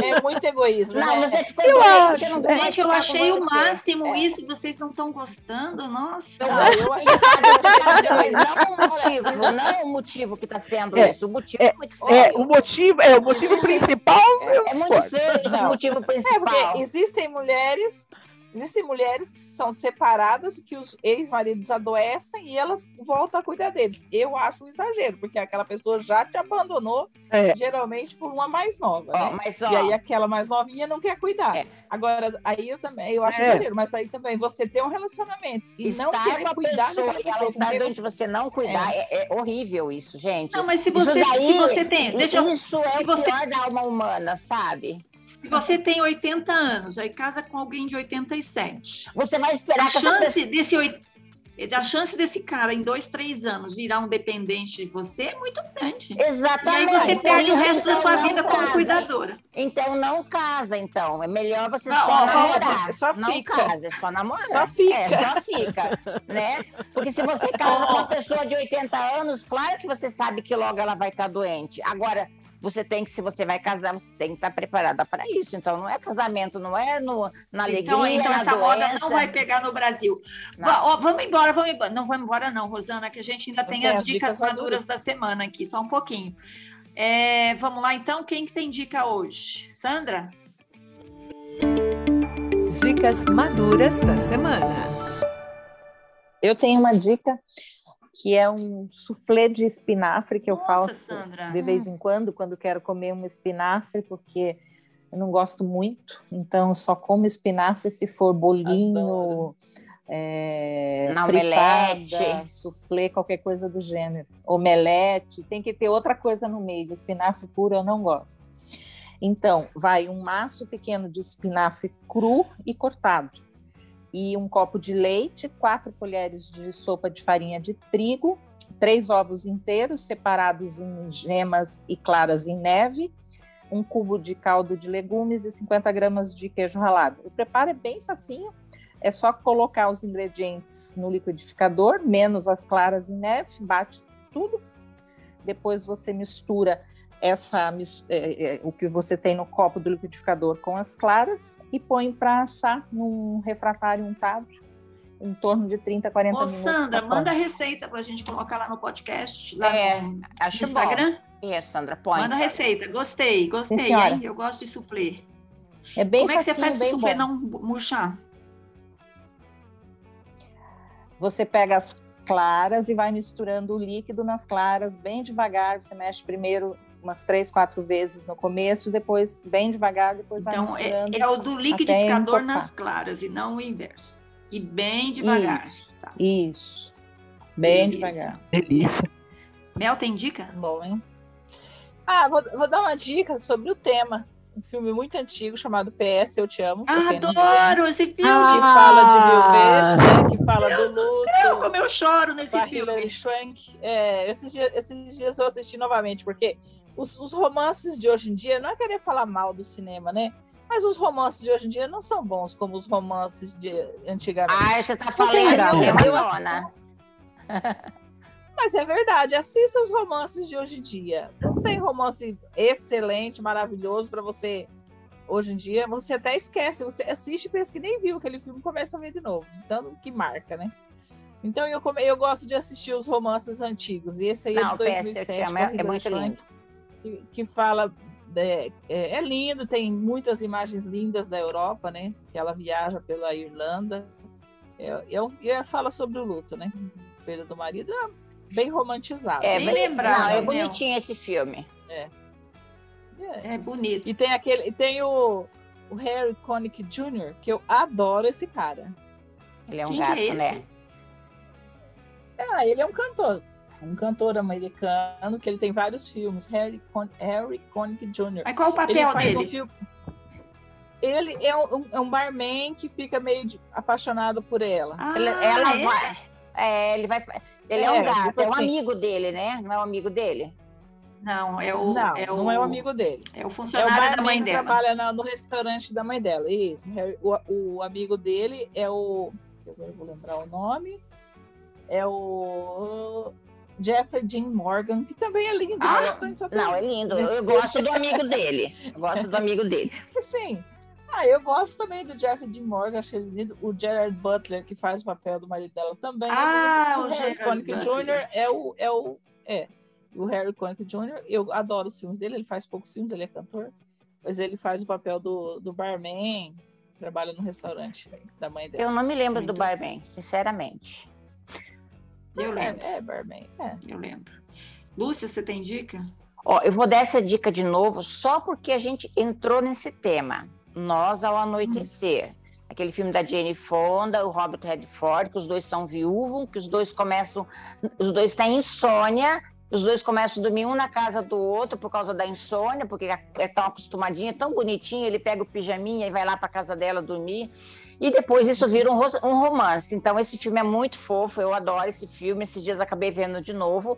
é. É muito egoísmo. Não, né? você ficou Eu doente, acho, eu não eu achei o você. máximo isso e vocês não estão gostando, nossa. Eu Não, eu que tá, mas não o motivo, não o motivo que está sendo É, isso. O motivo é, muito feio. É, o motivo, é, o motivo principal. eu É muito feio Não. motivo É, principal. porque existem mulheres, existem mulheres que são separadas, que os ex-maridos adoecem e elas voltam a cuidar deles. Eu acho um exagero, porque aquela pessoa já te abandonou, É. geralmente por uma mais nova. Ó, né? mas ó, E aí aquela mais novinha não quer cuidar. É. Agora, aí eu também, eu acho É. exagero, mas aí também você ter um relacionamento e não a cuidar pessoa daquela ela pessoa quem doente, você... não cuidar, é, é horrível isso, gente. Não, mas se você, daí- se você tem, deixa eu- Isso é se o você- pior da alma humana, sabe? Se você tem 80 anos, aí casa com alguém de 87. Você vai A esperar pessoa... chance desse oit- a chance desse cara em dois, três anos virar um dependente de você é muito grande. E Exatamente. aí você perde o Então, resto da sua não vida como casa. cuidadora. Então não casa, então. É melhor você Ah, só ó, ó, namorar. só não fica. casa, é só namorar. Só fica. É, só fica, né? Porque se você casa com uma pessoa de 80 anos, claro que você sabe que logo ela vai estar doente. Agora, você tem que, se você vai casar, você tem que estar preparada para isso. Então, não é casamento, não é no, na alegria, Então, então na essa doença. moda não vai pegar no Brasil. Ó, vamos embora, vamos embora. Não vamos embora, não, Rosana, que a gente ainda tem tem as as dicas dicas maduras maduras. da semana aqui, só um pouquinho. É, vamos lá, então, quem que tem dica hoje? Sandra? Dicas maduras da semana. Eu tenho uma dica que é um soufflé de espinafre que eu Nossa, faço Sandra. de vez em quando, quando quero comer um espinafre, porque eu não gosto muito, então eu só como espinafre se for bolinho, é, Na fritada, omelete. soufflé, qualquer coisa do gênero. Omelete, tem que ter outra coisa no meio, espinafre puro eu não gosto. Então, vai um maço pequeno de espinafre cru e cortado, e um copo de leite, quatro colheres de sopa de farinha de trigo, três ovos inteiros separados em gemas e claras em neve, um cubo de caldo de legumes e 50 gramas de queijo ralado. O preparo é bem facinho, é só colocar os ingredientes no liquidificador, menos as claras em neve, bate tudo. Depois você mistura essa é, é, o que você tem no copo do liquidificador com as claras e põe para assar num refratário untado em torno de 30, 40 Ô, minutos. Sandra, tá manda a receita para a gente colocar lá no podcast, lá É, no Acho bom. Instagram. Isso, Sandra, põe. Manda a receita. Gostei, gostei, hein? Eu gosto de soufflé. É bem Como é que você facinho, faz para o soufflé bom. não murchar? Você pega as claras e vai misturando o líquido nas claras bem devagar. Você mexe primeiro umas três, quatro vezes no começo, depois bem devagar, depois vai Então, é, misturando. é o do liquidificador nas claras e não o inverso. E bem devagar. Isso. Tá. Isso. Bem Beleza. devagar. Delícia. Mel tem dica? Bom, hein? Ah, vou, vou dar uma dica sobre o tema. Um filme muito antigo chamado PS Eu Te Amo. viu. Adoro esse filme! Ah, Que fala de viuvez, né? Que fala Meu do Deus do luto. céu, como eu choro nesse filme. Hilary Swank. É, esses, dias, esses dias eu assisti novamente, porque os, os romances de hoje em dia, não é querer falar mal do cinema, né? Mas os romances de hoje em dia não são bons como os romances de antigamente. Ah, você tá falando Eu Madonna. assisto. Mas é verdade, assista os romances de hoje em dia. Não tem romance excelente, maravilhoso para você hoje em dia. Você até esquece, você assiste e pensa que nem viu aquele filme, começa a ver de novo. Então, que marca, né? Então eu, come- eu gosto de assistir os romances antigos. E esse aí é Não, de PS, eu 2007. te amo, é, é muito lindo. Que, que fala É, é, é, lindo, tem muitas imagens lindas da Europa, né? Que ela viaja pela Irlanda. Eu, eu, eu fala sobre o luto, né? Perda do marido, é bem romantizado. É, bem lembrado. Não, é bonitinho esse filme. É. É, é bonito. E tem aquele, tem o, o Harry Connick Jr., que eu adoro esse cara. Ele é um Quem gato, é né? Ah, ele é um cantor. Um cantor americano que ele tem vários filmes. Harry, Con Harry Connick Jr. Mas qual o papel ele dele? Um filme... Ele é um, é um, barman que fica meio de... apaixonado por ela. Ah, ele, ela é? vai. É, ele vai. Ele é, é um gato, tipo é um assim. amigo dele, né? Não é um amigo dele? Não, é o. Não, é o, não é o amigo dele. É o funcionário é o da mãe dela. trabalha no, no restaurante da mãe dela. Isso. O, o amigo dele é o. Eu vou lembrar o nome. É o Jeffrey Dean Morgan, que também é lindo. Ah, não, é lindo. Eu gosto do amigo dele. Eu gosto do amigo dele. Sim. Ah, eu gosto também do Jeffrey Dean Morgan, achei ele lindo. O Gerard Butler, que faz o papel do marido dela também. Ah, o, o Harry Connick Jr. é o, é o. É. O Harry Connick Jr., eu adoro os filmes dele, ele faz poucos filmes, ele é cantor, mas ele faz o papel do, do barman, trabalha no restaurante da mãe dela. Eu não me lembro Muito do barman, sinceramente. Eu lembro. É, é é. Eu lembro. Lúcia, você tem dica? Ó, eu vou dar essa dica de novo só porque a gente entrou nesse tema. Nós ao anoitecer. Hum. Aquele filme da Jane Fonda, o Robert Redford, que os dois são viúvos, que os dois começam, os dois têm insônia os dois começam a dormir um na casa do outro por causa da insônia, porque é, é tão acostumadinha, tão bonitinho, ele pega o pijaminha e vai lá para casa dela dormir. E depois isso vira um, um, romance. Então, esse filme é muito fofo, eu adoro esse filme. Esses dias acabei vendo de novo.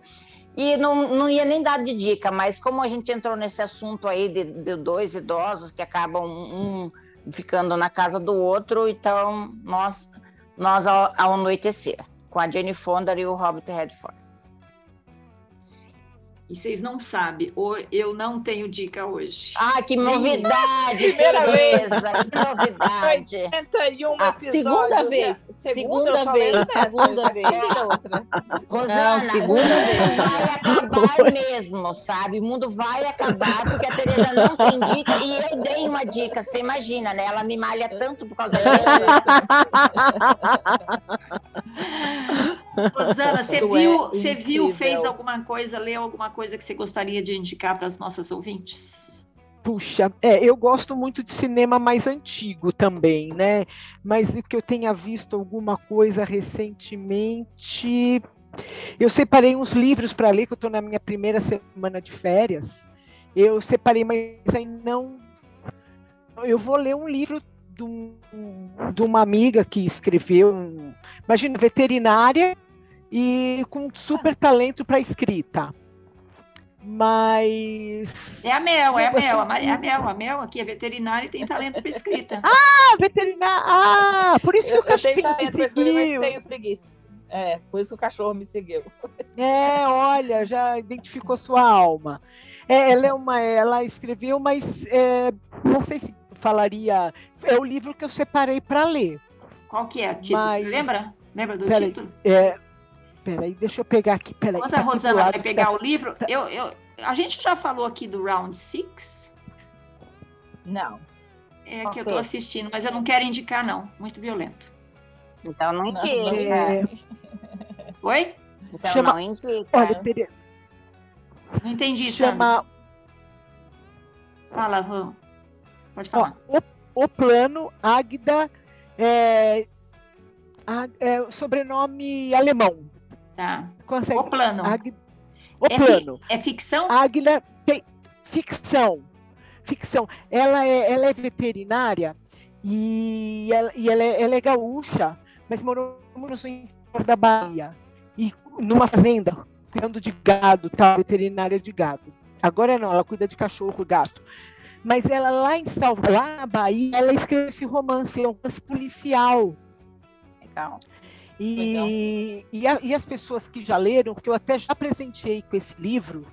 E não, não ia nem dar de dica, mas como a gente entrou nesse assunto aí de, de dois idosos que acabam um, ficando na casa do outro, então nós, nós ao, ao anoitecer, com a Jane Fonda e o Robert Redford. E vocês não sabem, eu não tenho dica hoje. Ah, que novidade! Primeira vez! Que novidade! 81 ah, segunda vez! Segunda, segunda vez! Segunda vez! Rosana, não, segunda vez! vai acabar mesmo, sabe? O mundo vai acabar porque a Tereza não tem dica e eu dei uma dica, você imagina, né? Ela me malha tanto por causa disso. Rosana, você viu, é você viu, fez alguma coisa, leu alguma coisa que você gostaria de indicar para as nossas ouvintes? Puxa, é, eu gosto muito de cinema mais antigo também, né? Mas o que eu tenha visto alguma coisa recentemente. Eu separei uns livros para ler, que eu estou na minha primeira semana de férias. Eu separei, mas aí não. Eu vou ler um livro de, um, de uma amiga que escreveu, imagina, veterinária, e com super talento para escrita. Mas. É a Mel, é a Mel, assim, é a Mel. A Mel aqui é veterinária e tem talento para escrita. ah, veterinária! Ah, por isso que o cachorro tenho talento para escrever, mas tenho preguiça. É, por isso que o cachorro me seguiu. É, olha, já identificou sua alma. É, ela é uma, ela escreveu, mas é, não sei se falaria. É o livro que eu separei para ler. Qual que é o título? Mas, Lembra? Lembra do título? É, Peraí, deixa eu pegar aqui. Peraí, Enquanto tá a Rosana vai pegar tá... o livro, eu, eu, a gente já falou aqui do Round Six? Não. É que eu estou assistindo, mas eu não quero indicar, não. Muito violento. Então não indica. É... Oi? Então Chama... não indica. Olha. Não entendi, Chama... Fala, Rô. Pode falar. Ó, o, o plano Águida é, é sobrenome alemão. Tá. Consegue. O plano. Ag... O é plano. Fi... É ficção? Águila tem ficção. Ficção. Ela é, ela é veterinária e ela, e ela, é, ela é gaúcha, mas morou no interior da Bahia. E numa fazenda, cuidando de gado, tá? Veterinária de gado. Agora não, ela cuida de cachorro, gato. Mas ela lá em Salvador, lá na Bahia, ela escreveu esse romance, é um romance policial. Legal. E, e, a, e, as pessoas que já leram, que eu até já presenteei com esse livro,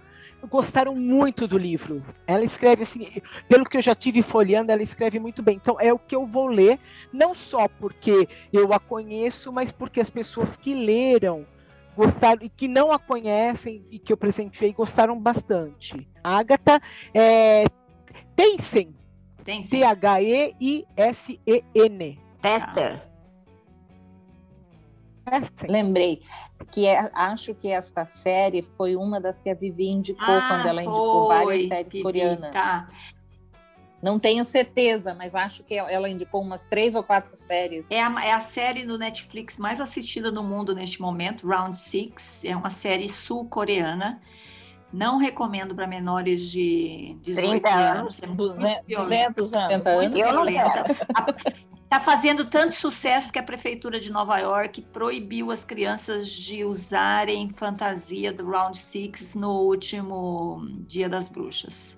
gostaram muito do livro. Ela escreve assim, pelo que eu já tive folheando, ela escreve muito bem. Então é o que eu vou ler, não só porque eu a conheço, mas porque as pessoas que leram gostaram e que não a conhecem e que eu presenteei gostaram bastante. A Agatha é. T-H-E-I-S-E-N. Peter. Lembrei que é- acho que esta série foi uma das que a Vivi indicou Ah, quando ela indicou várias foi, séries Vivi, coreanas. Tá. Não tenho certeza, mas acho que ela indicou umas três ou quatro séries. É a, é a série no Netflix mais assistida no mundo neste momento, Round Six. É uma série sul-coreana. Não recomendo para menores de 18 30 anos. É muito 200, violenta. 200 anos. 70 anos. Muito Eu não violenta. Está fazendo tanto sucesso que a prefeitura de Nova York proibiu as crianças de usarem fantasia do Round Six no último Dia das Bruxas.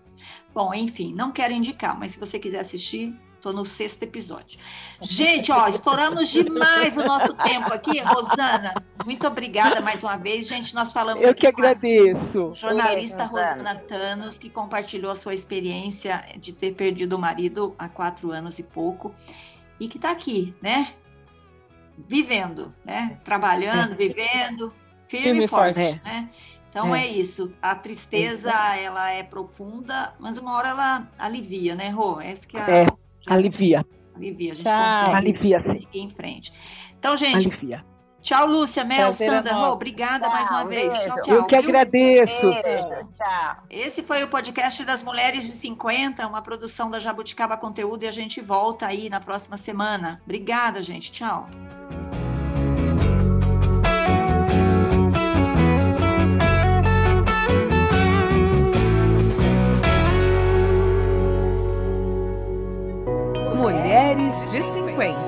Bom, enfim, não quero indicar, mas se você quiser assistir, estou no sexto episódio. Gente, ó, estouramos demais o nosso tempo aqui, Rosana. Muito obrigada mais uma vez, gente. Nós falamos Eu aqui que com a agradeço. jornalista Rosana. Rosana Thanos, que compartilhou a sua experiência de ter perdido o marido há quatro anos e pouco, e que está aqui, né? Vivendo, né? Trabalhando, vivendo, firme, e forte, forte. né? Então é. É. isso. A tristeza, ela é profunda, mas uma hora ela alivia, né, Rô? Essa que é É, Alivia, alivia. A gente Tchau. consegue alivia sim, seguir em frente. Então, gente, alivia. Tchau, Lúcia, Mel, Prazer é Sandra, Rô, obrigada Tchau, mais uma vez. beijo. Tchau, tchau. Eu que viu? agradeço. Beijo, tchau. Esse foi o podcast das Mulheres de 50, uma produção da Jabuticaba Conteúdo, e a gente volta aí na próxima semana. Obrigada, gente. Tchau. Mulheres de 50.